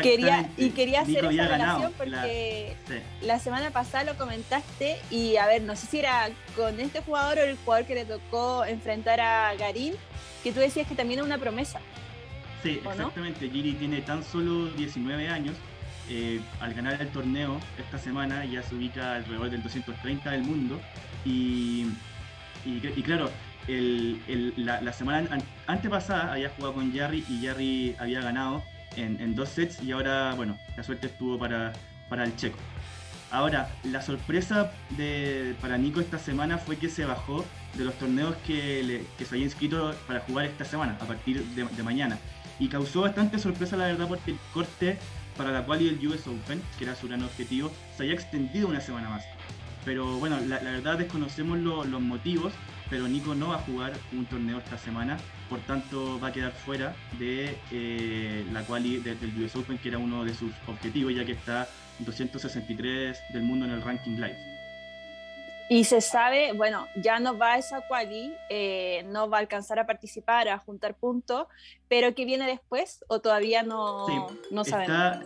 Quería, y quería hacer esa relación porque la, semana pasada lo comentaste y a ver, no sé si era con este jugador o el jugador que le tocó enfrentar a Garín, que tú decías que también es una promesa. Sí, exactamente. Giri tiene tan solo 19 años. Eh, al ganar el torneo esta semana ya se ubica alrededor del 230 del mundo y y, claro, la, semana antepasada había jugado con Jerry y Jerry había ganado en, dos sets y ahora, bueno, la suerte estuvo para, para el checo. Ahora, la sorpresa de, para Nico esta semana fue que se bajó de los torneos que, se había inscrito para jugar esta semana, a partir de, mañana. Y causó bastante sorpresa, la verdad, porque el corte para la cual y el US Open, que era su gran objetivo, se había extendido una semana más. Pero bueno, la, verdad desconocemos los motivos, pero Nico no va a jugar un torneo esta semana, por tanto va a quedar fuera de eh, la quali del US Open, que era uno de sus objetivos, ya que está 263 del mundo en el ranking live. Y se sabe, bueno, ya no va a esa quali, eh, no va a alcanzar a participar, a juntar puntos, pero ¿qué viene después? ¿O todavía no, no sabemos?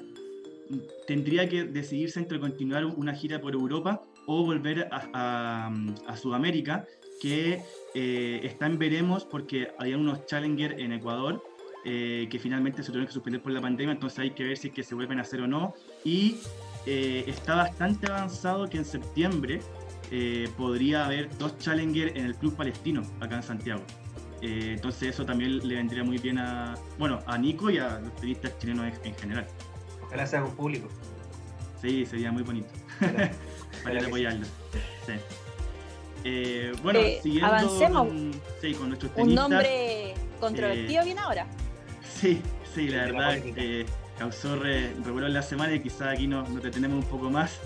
tendría que decidirse entre continuar una gira por Europa o volver a, Sudamérica, que eh, está en veremos porque hay unos Challenger en Ecuador eh, que finalmente se tuvieron que suspender por la pandemia, entonces hay que ver si es que se vuelven a hacer o no. Y eh, está bastante avanzado que en septiembre podría haber dos Challenger en el Club Palestino, acá en Santiago. entonces eso también le vendría muy bien a, bueno, a Nico y a los turistas chilenos en, general. Ojalá sea un público. Sí, sería muy bonito. para apoyarlo. Sí. Eh, bueno, eh, siguiendo avancemos. Con, sí, con nuestros tenistas, Un nombre controvertido eh, bien ahora. Sí, sí, la verdad eh, causó re, revuelo en la semana y quizás aquí nos, nos detenemos un poco más.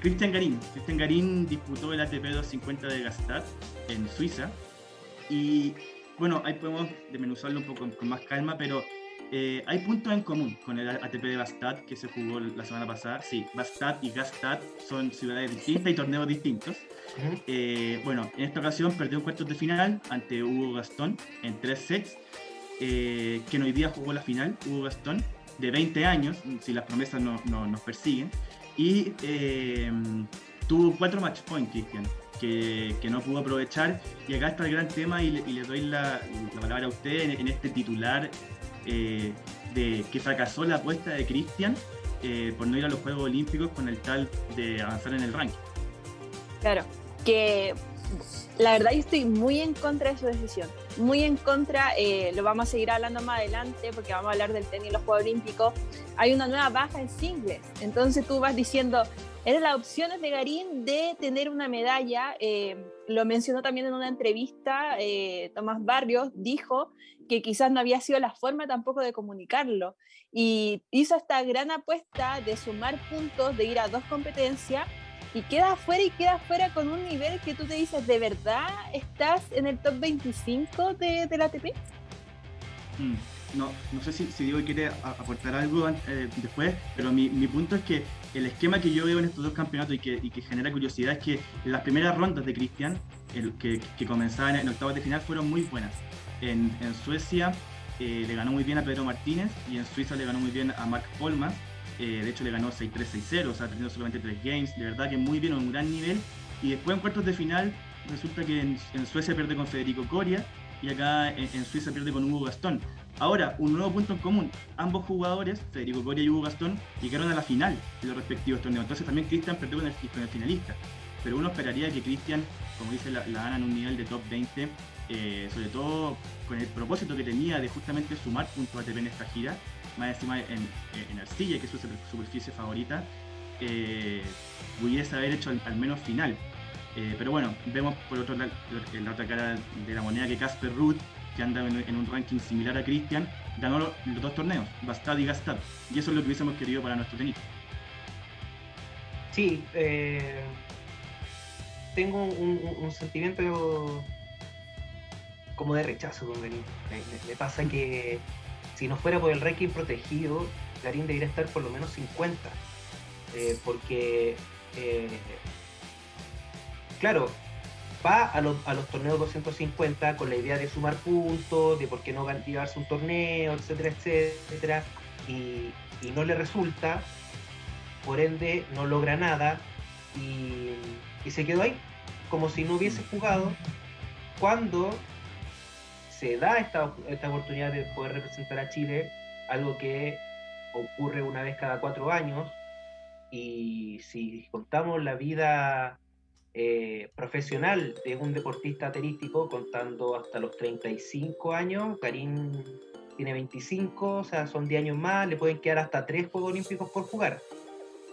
Cristian Garín. Cristian Garín disputó el ATP 250 de Gastad en Suiza. Y bueno, ahí podemos desmenuzarlo un poco con más calma, pero eh, hay puntos en común con el ATP de Bastad que se jugó la semana pasada. Sí, Bastad y Gastad son ciudades distintas y torneos distintos. Eh, bueno, en esta ocasión perdió cuartos de final ante Hugo Gastón en tres sets. Eh, que hoy día jugó la final, Hugo Gastón, de 20 años, si las promesas no, nos persiguen. Y tuvo cuatro match points, Cristian. Que, que, no pudo aprovechar. Y acá está el gran tema y le, doy la, la, palabra a usted en, en, este titular eh, de que fracasó la apuesta de Cristian eh, por no ir a los Juegos Olímpicos con el tal de avanzar en el ranking. Claro, que la verdad yo estoy muy en contra de su decisión, muy en contra, eh, lo vamos a seguir hablando más adelante porque vamos a hablar del tenis y los Juegos Olímpicos, hay una nueva baja en singles, entonces tú vas diciendo, eran las opciones de Garín de tener una medalla, lo mencionó también en una entrevista, Tomás Barrios dijo que quizás no había sido la forma tampoco de comunicarlo. Y hizo esta gran apuesta de sumar puntos, de ir a dos competencias y queda afuera y queda afuera con un nivel que tú te dices, ¿de verdad estás en el top 25 de, del ATP? Mm, no, no sé si, si Diego quiere aportar algo eh, después, pero mi, mi, punto es que el esquema que yo veo en estos dos campeonatos y que, genera curiosidad es que las primeras rondas de Cristian, que, comenzaban en octavos de final, fueron muy buenas. En, Suecia eh, le ganó muy bien a Pedro Martínez y en Suiza le ganó muy bien a Mark Polman. Eh, de hecho, le ganó 6-3, 6-0, o sea, teniendo solamente 3 games. De verdad que muy bien, un gran nivel. Y después en cuartos de final, resulta que en, Suecia pierde con Federico Coria y acá en, Suiza pierde con Hugo Gastón. Ahora, un nuevo punto en común. Ambos jugadores, Federico Coria y Hugo Gastón, llegaron a la final de los respectivos torneos. Entonces también Cristian perdió con el, finalista. Pero uno esperaría que Cristian, como dice, la, la en un nivel de top 20 eh, sobre todo con el propósito que tenía de justamente sumar puntos ATP en esta gira, más encima en, en Arcilla, que es su superficie favorita, eh, pudiese haber hecho al, menos final. Eh, pero bueno, vemos por otro lado, la otra cara de la moneda que Casper Ruth, que anda en, un ranking similar a Christian, ganó los, dos torneos, Bastad y Gastad. Y eso es lo que hubiésemos querido para nuestro tenis. Sí, eh, tengo un, sentimiento como de rechazo con Garín. Me, pasa que si no fuera por el ranking protegido, Garín debería estar por lo menos 50. Eh, porque claro, va a, los, torneos 250 con la idea de sumar puntos, de por qué no llevarse un torneo, etcétera, etcétera, y, no le resulta, por ende no logra nada y, se quedó ahí, como si no hubiese jugado, cuando se da esta, esta oportunidad de poder representar a Chile, algo que ocurre una vez cada cuatro años, y si contamos la vida eh, profesional de un deportista tenístico, contando hasta los 35 años. Karim tiene 25, o sea, son 10 años más, le pueden quedar hasta 3 Juegos Olímpicos por jugar.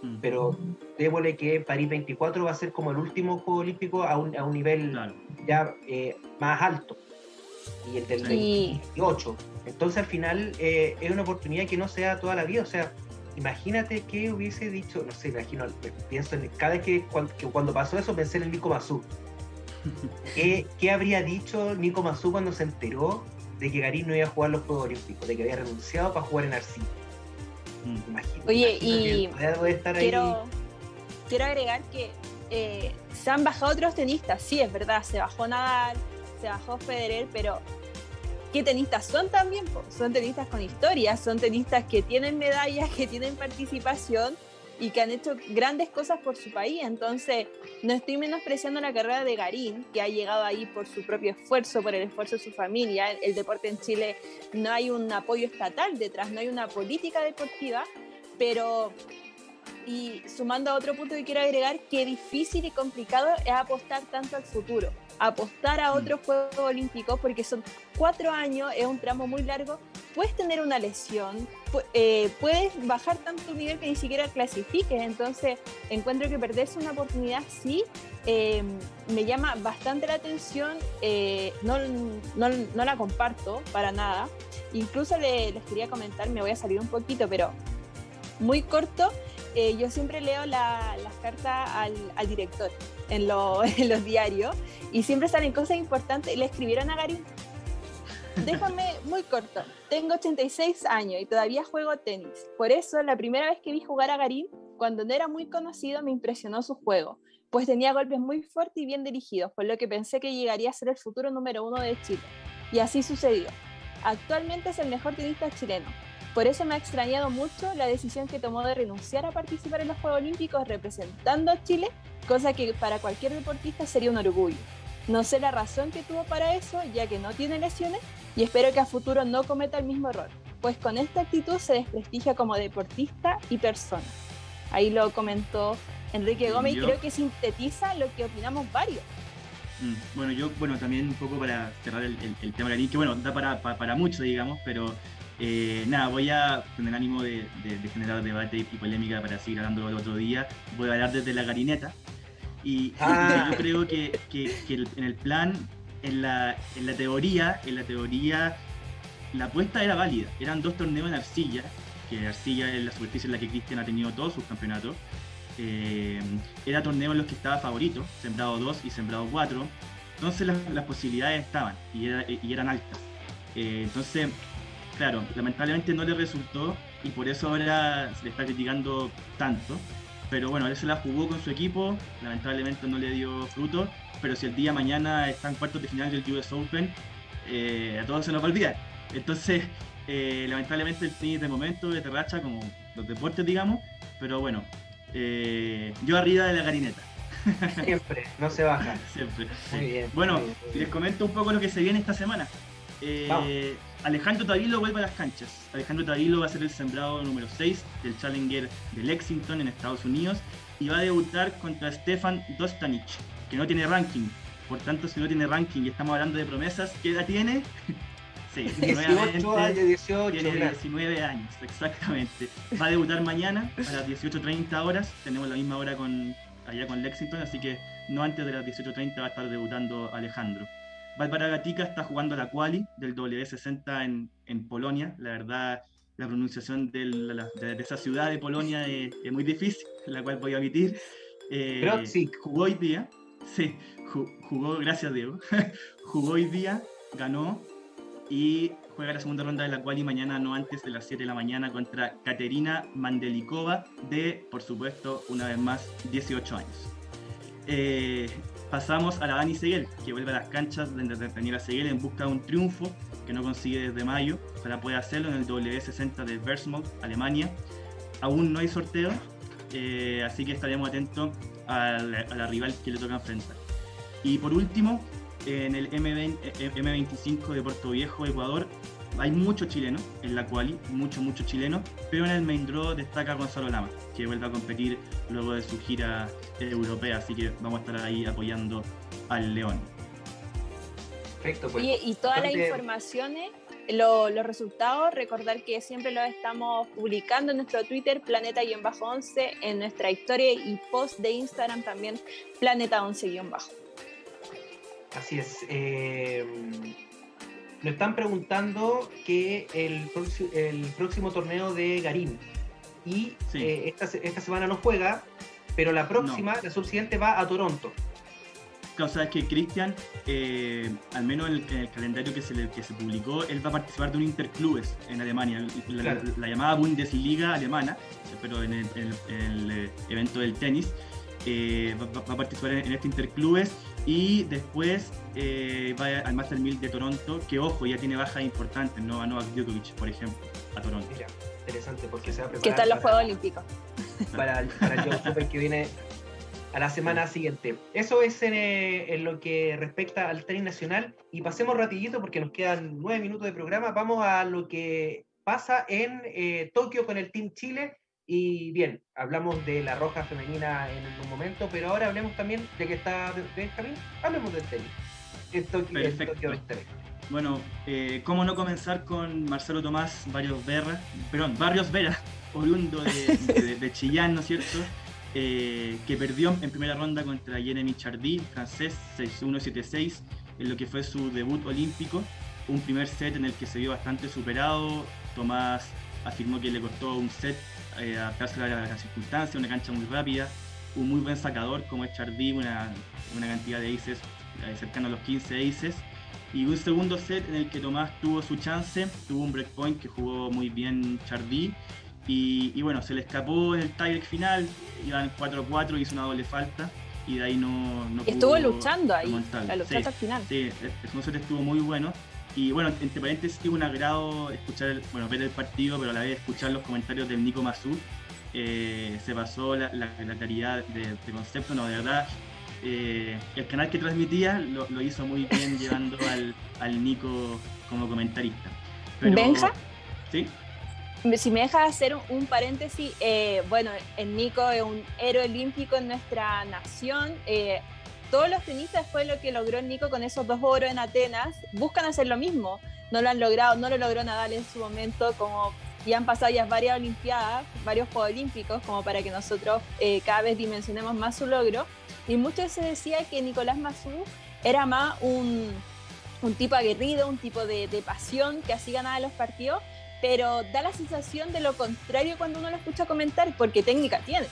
Mm. Pero démosle que París 24 va a ser como el último Juego Olímpico a un, a un nivel ya eh, más alto. Y el del 28. Entonces al final eh, es una oportunidad que no se da toda la vida. O sea, imagínate que hubiese dicho, no sé, imagino, pienso en cada vez que cuando, pasó eso pensé en el Nico Mazú. ¿Qué, ¿Qué, habría dicho Nico Mazú cuando se enteró de que Garín no iba a jugar los Juegos Olímpicos, de que había renunciado para jugar en Arcilla? Mm. Imagínate, Oye, y quiero, quiero agregar que eh, se han bajado otros tenistas, sí, es verdad, se bajó Nadal, se bajó Federer, pero ¿qué tenistas son también? Son tenistas con historia, son tenistas que tienen medallas, que tienen participación y que han hecho grandes cosas por su país. Entonces, no estoy menospreciando la carrera de Garín, que ha llegado ahí por su propio esfuerzo, por el esfuerzo de su familia. El, deporte en Chile no hay un apoyo estatal detrás, no hay una política deportiva, pero y sumando a otro punto que quiero agregar, qué difícil y complicado es apostar tanto al futuro apostar a otros mm. Juegos Olímpicos porque son cuatro años, es un tramo muy largo, puedes tener una lesión, eh, puedes bajar tanto nivel que ni siquiera clasifiques, entonces encuentro que perderse una oportunidad sí em, me llama bastante la atención, eh, no, no, no, la comparto para nada, incluso les quería comentar, me voy a salir un poquito, pero muy corto, eh, yo siempre leo las cartas al, al director en, en, los diarios y siempre salen cosas importantes. Le escribieron a Garín. Déjame muy corto. Tengo 86 años y todavía juego tenis. Por eso, la primera vez que vi jugar a Garín, cuando no era muy conocido, me impresionó su juego, pues tenía golpes muy fuertes y bien dirigidos, por lo que pensé que llegaría a ser el futuro número uno de Chile. Y así sucedió. Actualmente es el mejor tenista chileno, por eso me ha extrañado mucho la decisión que tomó de renunciar a participar en los Juegos Olímpicos representando a Chile, cosa que para cualquier deportista sería un orgullo. No sé la razón que tuvo para eso, ya que no tiene lesiones, y espero que a futuro no cometa el mismo error, pues con esta actitud se desprestigia como deportista y persona. Ahí lo comentó Enrique Gómez y creo que sintetiza lo que opinamos varios. Mm, bueno, yo, bueno, también un poco para cerrar el, tema de la que bueno, da para, para, para mucho, digamos, pero eh, nada, voy a, con el ánimo de, generar debate y polémica para seguir hablando el otro día, voy a hablar desde la garineta. Y ah. yo creo que, en el plan, en la, en la teoría, en la teoría, la apuesta era válida. Eran dos torneos en arcilla, que arcilla es la superficie en la que Cristian ha tenido todos sus campeonatos. Eh, era torneo en los que estaba favorito, sembrado 2 y sembrado 4. Entonces las, posibilidades estaban y, eran altas. Eh, entonces claro, lamentablemente no le resultó y por eso ahora se le está criticando tanto. Pero bueno, él se la jugó con su equipo, lamentablemente no le dio fruto, pero si el día mañana está en cuartos de final del US Open, eh, a todos se nos va a olvidar. Entonces, eh, lamentablemente el tenis de momento de terracha, como los deportes, digamos, pero bueno, eh, yo arriba de la garineta. Siempre, no se baja. Siempre. Muy bien. Bueno, les comento un poco lo que se viene esta semana. Alejandro Tavilo vuelve a las canchas. Alejandro Tavilo va a ser el sembrado número 6 del Challenger de Lexington en Estados Unidos y va a debutar contra Stefan Dostanich, que no tiene ranking. Por tanto, si no tiene ranking y estamos hablando de promesas, ¿qué edad tiene? Sí, 18 años, 18, tiene 19 años, exactamente. Va a debutar mañana a las 18.30 horas. Tenemos la misma hora con allá con Lexington, así que no antes de las 18.30 va a estar debutando Alejandro. Bárbara Gatica está jugando la quali del W60 en, en Polonia. La verdad, la pronunciación de, esa ciudad de Polonia es, muy difícil, la cual voy a omitir. Eh, jugó hoy día, sí, jugó, gracias Diego, jugó hoy día, ganó y juega la segunda ronda de la quali mañana, no antes de las 7 de la mañana, contra Katerina Mandelikova de, por supuesto, una vez más, 18 años. Eh, pasamos a la Dani Seguel, que vuelve a las canchas de Daniela Seguel en busca de un triunfo que no consigue desde mayo. Ojalá pueda hacerlo en el W60 de Versmont, Alemania. Aún no hay sorteo, eh, así que estaremos atentos a la, rival que le toca enfrentar. Y por último, en el M20, M25 de Puerto Viejo, Ecuador, hay muchos chilenos en la quali, mucho, mucho chilenos, pero en el main draw destaca Gonzalo Lama, que vuelve a competir luego de su gira europea, así que vamos a estar ahí apoyando al León. Perfecto, pues. y todas las informaciones, los resultados, recordar que siempre los estamos publicando en nuestro Twitter, Planeta-11, en nuestra historia y post de Instagram también, Planeta11-bajo. Así es. Eh, nos están preguntando que el, el próximo torneo de Garín y eh, esta, semana no juega, pero la próxima, la subsiguiente, va a Toronto. Claro, sabes que Cristian, eh, al menos en el, calendario que se, que se publicó, él va a participar de un interclubes en Alemania, la, llamada Bundesliga alemana, pero en el, eh, evento del tenis. va, a participar en, este interclubes y después eh, va al Master 1000 de Toronto, que ojo, ya tiene bajas importantes, no a Novak Djokovic, por ejemplo, a Toronto. Mira, interesante, porque se va a preparar. Que están los Juegos Olímpicos. Para, el Open que viene a la semana siguiente. Eso es eh, en, lo que respecta al tenis nacional. Y pasemos rapidito, porque nos quedan nueve minutos de programa. Vamos a lo que pasa en eh, Tokio con el Team Chile y bien, hablamos de la roja femenina en un momento, pero ahora hablemos también de que está Benjamín, hablemos del tenis. En Tokio, Bueno, eh, ¿cómo no comenzar con Marcelo Tomás Barrios Vera, perdón, Barrios Vera, oriundo de, de, Chillán, ¿no es cierto? Eh, que perdió en primera ronda contra Jeremy Chardy, francés 6-1-7-6, en lo que fue su debut olímpico. Un primer set en el que se vio bastante superado. Tomás afirmó que le costó un set eh, adaptarse a las circunstancias, una cancha muy rápida, un muy buen sacador como es Chardy, una, una cantidad de aces eh, cercano a los 15 aces. Y un segundo set en el que Tomás tuvo su chance, tuvo un breakpoint que jugó muy bien Chardy. Y, bueno, se le escapó en el tiebreak final, iban 4-4, hizo una doble falta y de ahí no, no Estuvo luchando ahí, la lucha al final. Sí, el segundo set estuvo muy bueno. Y bueno, entre paréntesis, es un agrado escuchar, bueno, ver el partido, pero a la vez escuchar los comentarios del Nico Mazú. Eh, se pasó la, la, claridad de, concepto, no, de verdad. Eh, el canal que transmitía lo, hizo muy bien llevando al, al, Nico como comentarista. ¿Benja? Sí. Si me dejas hacer un, paréntesis, eh, bueno, el Nico es un héroe olímpico en nuestra nación todos los tenistas, fue lo que logró Nico con esos dos oros en Atenas, buscan hacer lo mismo. No lo han logrado, no lo logró Nadal en su momento, como ya han pasado ya varias Olimpiadas, varios Juegos Olímpicos, como para que nosotros eh, cada vez dimensionemos más su logro. Y mucho se decía que Nicolás Massú era más un, tipo aguerrido, un tipo de, de pasión que así ganaba los partidos, pero da la sensación de lo contrario cuando uno lo escucha comentar, porque técnica tiene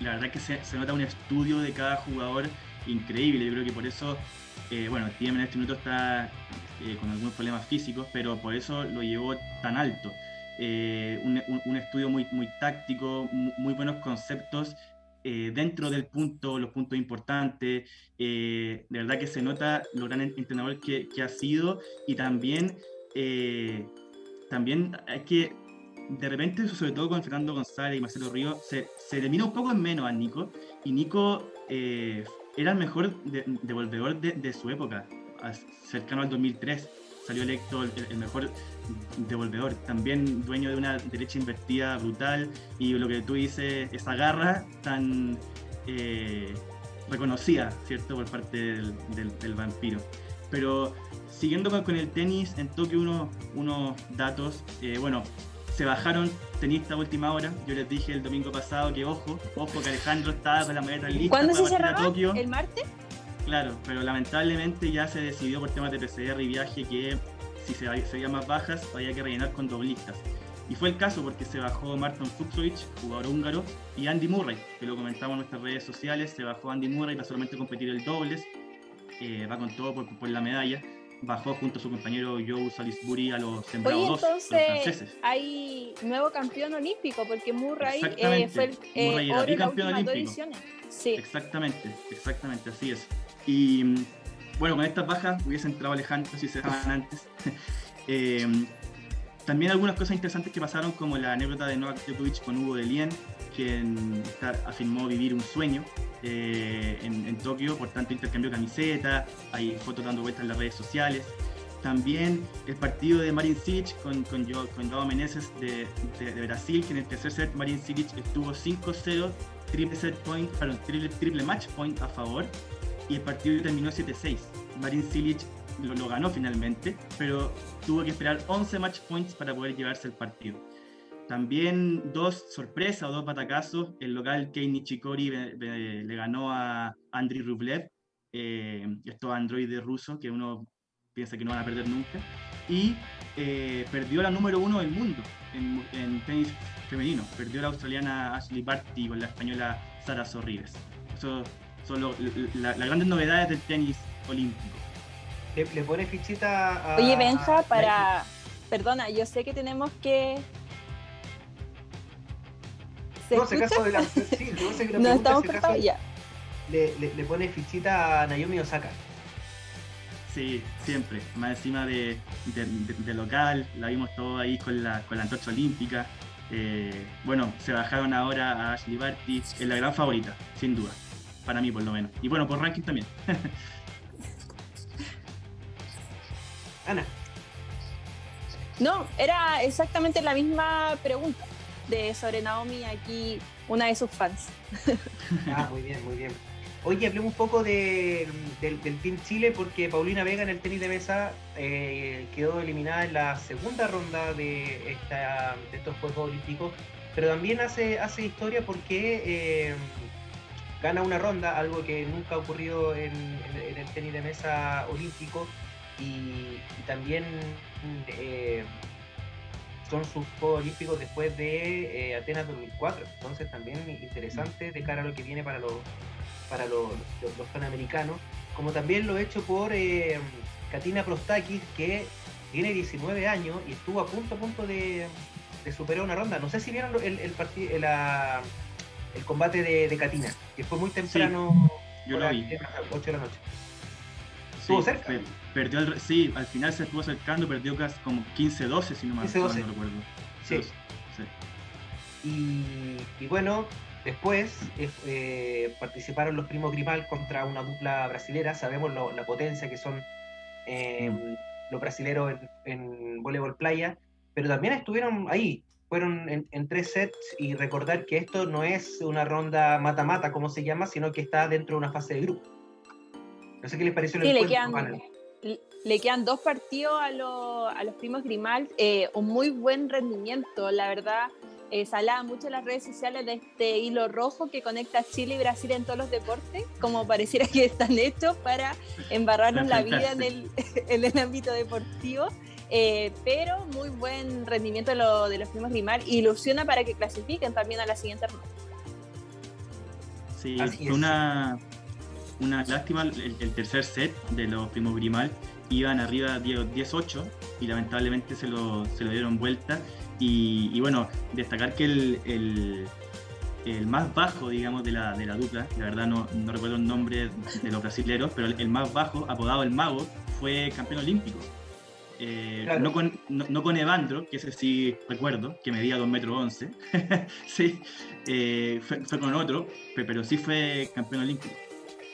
la verdad que se, nota un estudio de cada jugador increíble. Yo creo que por eso, eh, bueno, Tiem en este minuto está eh, con algunos problemas físicos, pero por eso lo llevó tan alto. Eh, un, estudio muy, muy táctico, muy, buenos conceptos dentro del punto, los puntos importantes. de verdad que se nota lo gran entrenador que, que ha sido y también, también hay que de repente, sobre todo con Fernando González y Marcelo Río, se, se le un poco en menos a Nico. Y Nico eh, era el mejor devolvedor de, su época, cercano al 2003. Salió electo el, mejor devolvedor. También dueño de una derecha invertida brutal. Y lo que tú dices, esa garra tan eh, reconocida, ¿cierto?, por parte del, vampiro. Pero siguiendo con, el tenis, en Tokio unos, unos datos. Eh, bueno, se bajaron tenistas a última hora. Yo les dije el domingo pasado que ojo, ojo que Alejandro estaba con la maleta lista ¿Cuándo para se partir a cerraba? Tokio. ¿El martes? Claro, pero lamentablemente ya se decidió por temas de PCR y viaje que si se veía más bajas había que rellenar con doblistas. Y fue el caso porque se bajó Martin Fuxovic, jugador húngaro, y Andy Murray, que lo comentamos en nuestras redes sociales, se bajó Andy Murray para solamente competir el dobles, eh, va con todo por, por, la medalla, bajó junto a su compañero Joe Salisbury a los sembrados los entonces franceses. hay nuevo campeón olímpico, porque Murray eh, fue el eh, Murray era bicampeón olímpico. Sí. Exactamente, exactamente, así es. Y bueno, con estas bajas hubiese entrado Alejandro si se daban antes. Eh, también algunas cosas interesantes que pasaron, como la anécdota de Novak Djokovic con Hugo de Lien, quien está- afirmó vivir un sueño eh, en, Tokio, por tanto intercambió camiseta, hay fotos dando vueltas en las redes sociales. También el partido de Marin Cilic con, con, Jo- con Meneses de, de- Brasil, que en el tercer set Marin Cilic estuvo 5-0, triple set point, perdón, triple, triple match point a favor, y el partido terminó 7-6. Marin Cilic lo, lo ganó finalmente, pero tuvo que esperar 11 match points para poder llevarse el partido. También dos sorpresas o dos batacazos. El local Kei Nishikori le ganó a Andriy Rublev, eh, estos androides rusos que uno piensa que no van a perder nunca. Y eh, perdió la número uno del mundo en, en tenis femenino. Perdió la australiana Ashley Barty con la española Sara Sorribes. Eso son lo- la- las grandes novedades del tenis olímpico. Le, le pone fichita a. Oye, Benja, para. Perdona, yo sé que tenemos que. ¿Se No, se escucha? caso de la. Sí, yo sé que la No estamos cortados ya. le, le, le pone fichita a Naomi Osaka. Sí, siempre. Más encima de, de- de- de local, la vimos todo ahí con la, con la antorcha olímpica. Eh, bueno, se bajaron ahora a Ashley Barty, es la gran favorita, sin duda. Para mí, por lo menos. Y bueno, por ranking también. Ana, No, era exactamente la misma pregunta de sobre Naomi, aquí una de sus fans. ah, muy bien, muy bien. Oye, hablemos un poco de- del, del Team Chile porque Paulina Vega en el tenis de mesa eh, quedó eliminada en la segunda ronda de, esta, de estos Juegos Olímpicos, pero también hace, hace historia porque eh, gana una ronda, algo que nunca ha ocurrido en, el tenis de mesa olímpico y, y también eh, son sus Juegos Olímpicos después de eh, Atenas 2004, entonces también interesante de cara a lo que viene para los para los, los- los panamericanos, como también lo hecho por eh, Katina Prostakis, que tiene 19 años y estuvo a punto a punto de, de superar una ronda. No sé si vieron el, el, el combate de, de Katina, que fue muy temprano, Yo por lo vi. a las 8 de la noche. Sí, Estuvo cerca. per- perdió el, sí, al final se estuvo acercando, perdió casi como 15-12, si no mal 15-12. no recuerdo. Sí. Sí. Y, y bueno, después eh, participaron los primos Grimal contra una dupla brasilera. Sabemos lo- la potencia que son eh, los brasileros en, en voleibol playa, pero también estuvieron ahí. Fueron en, en tres sets y recordar que esto no es una ronda mata-mata, como se llama, sino que está dentro de una fase de grupo. No sé qué les pareció el Sí, le quedan, le- quedan dos partidos a, los- a los primos Grimal, eh, un muy buen rendimiento, la verdad. Eh, se hablaba mucho en las redes sociales de este hilo rojo que conecta Chile y Brasil en todos los deportes, como pareciera que están hechos para embarrarnos la vida en el, en el ámbito deportivo. Eh, pero muy buen rendimiento de, lo- de los primos Grimal ilusiona para que clasifiquen también a la siguiente ronda. Sí, Así es. Una, lástima el, el tercer set de los primos Grimal. Iban arriba 10 10-8 y lamentablemente se lo, se lo dieron vuelta. Y, y bueno, destacar que el, el, el más bajo, digamos, de la, de la dupla, la verdad no, no recuerdo el nombre de los brasileros, pero el, el más bajo, apodado el Mago, fue campeón olímpico. Eh, Claro. no, con, no, no con Evandro, que ese sí recuerdo, que medía 2 metros 11. sí, eh, fue, fue con otro, pe- pero sí fue campeón olímpico.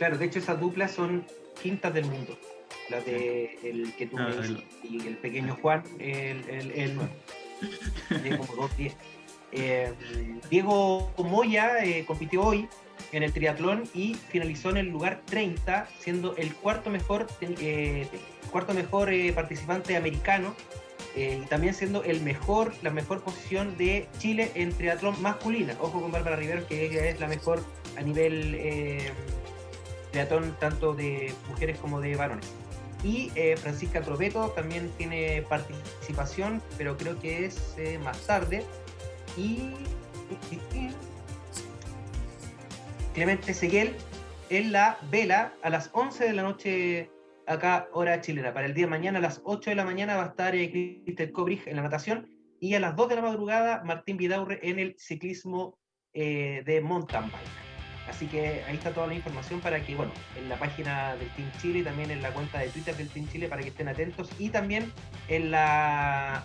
Claro, de hecho esas duplas son quintas del mundo. La de el que tú me dices, el- y el pequeño Juan, el, el, el nuevo. Tiene como dos diez. Eh, Diego Moya eh, compitió hoy en el triatlón y finalizó en el lugar 30, siendo el cuarto mejor, eh, cuarto mejor eh, participante americano y también siendo el mejor, la mejor posición de Chile en triatlón masculina. Ojo con Bárbara Rivero, que ella es la mejor a nivel tanto de mujeres como de varones. Y eh, Francisca Troveto también tiene participación, pero creo que es eh, más tarde. Y Clemente Seguel en la vela a las 11 de la noche acá, hora chilena. Para el día de mañana a las 8 de la mañana va a estar eh, Cobrich en la natación y a las 2 de la madrugada Martín Vidaurre en el ciclismo eh, de mountain bike. Así que ahí está toda la información para que, bueno, en la página del Team Chile, también en la cuenta de Twitter del Team Chile para que estén atentos y también en la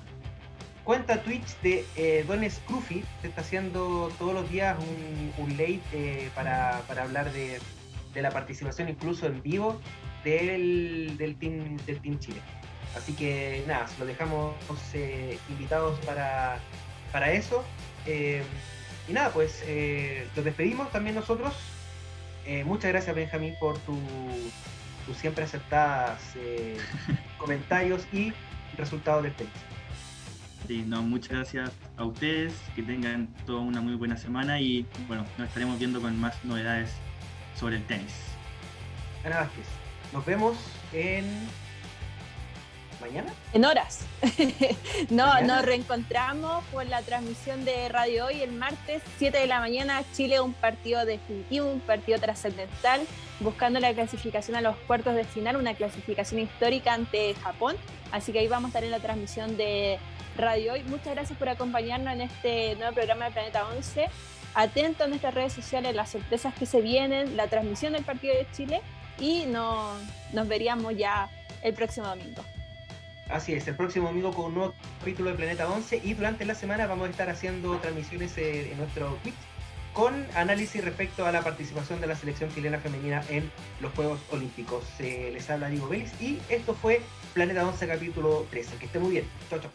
cuenta Twitch de eh, Don Scruffy, se está haciendo todos los días un, late eh, para, para hablar de, de la participación incluso en vivo del, del, team, del Team Chile. Así que nada, se lo dejamos eh, invitados para, para eso. Y nada, pues eh, los despedimos también nosotros. Eh, muchas gracias Benjamín por tu, tus siempre aceptadas eh, comentarios y resultados del tenis. Sí, no, muchas gracias a ustedes, que tengan toda una muy buena semana y bueno, nos estaremos viendo con más novedades sobre el tenis. Ana Vázquez, nos vemos en mañana. En horas. no, Mañana. nos reencontramos por la transmisión de Radio Hoy el martes, 7 de la mañana. Chile, un partido definitivo, un partido trascendental, buscando la clasificación a los cuartos de final, una clasificación histórica ante Japón. Así que ahí vamos a estar en la transmisión de Radio Hoy. Muchas gracias por acompañarnos en este nuevo programa de Planeta 11. Atento a nuestras redes sociales, las sorpresas que se vienen, la transmisión del partido de Chile y no, nos veríamos ya el próximo domingo. Así es, el próximo domingo con un nuevo capítulo de Planeta 11 y durante la semana vamos a estar haciendo transmisiones eh, en nuestro Twitch con análisis respecto a la participación de la selección chilena femenina en los Juegos Olímpicos. Eh, les habla Diego Vélez y esto fue Planeta 11 capítulo 13. Que esté muy bien. Chao, chao.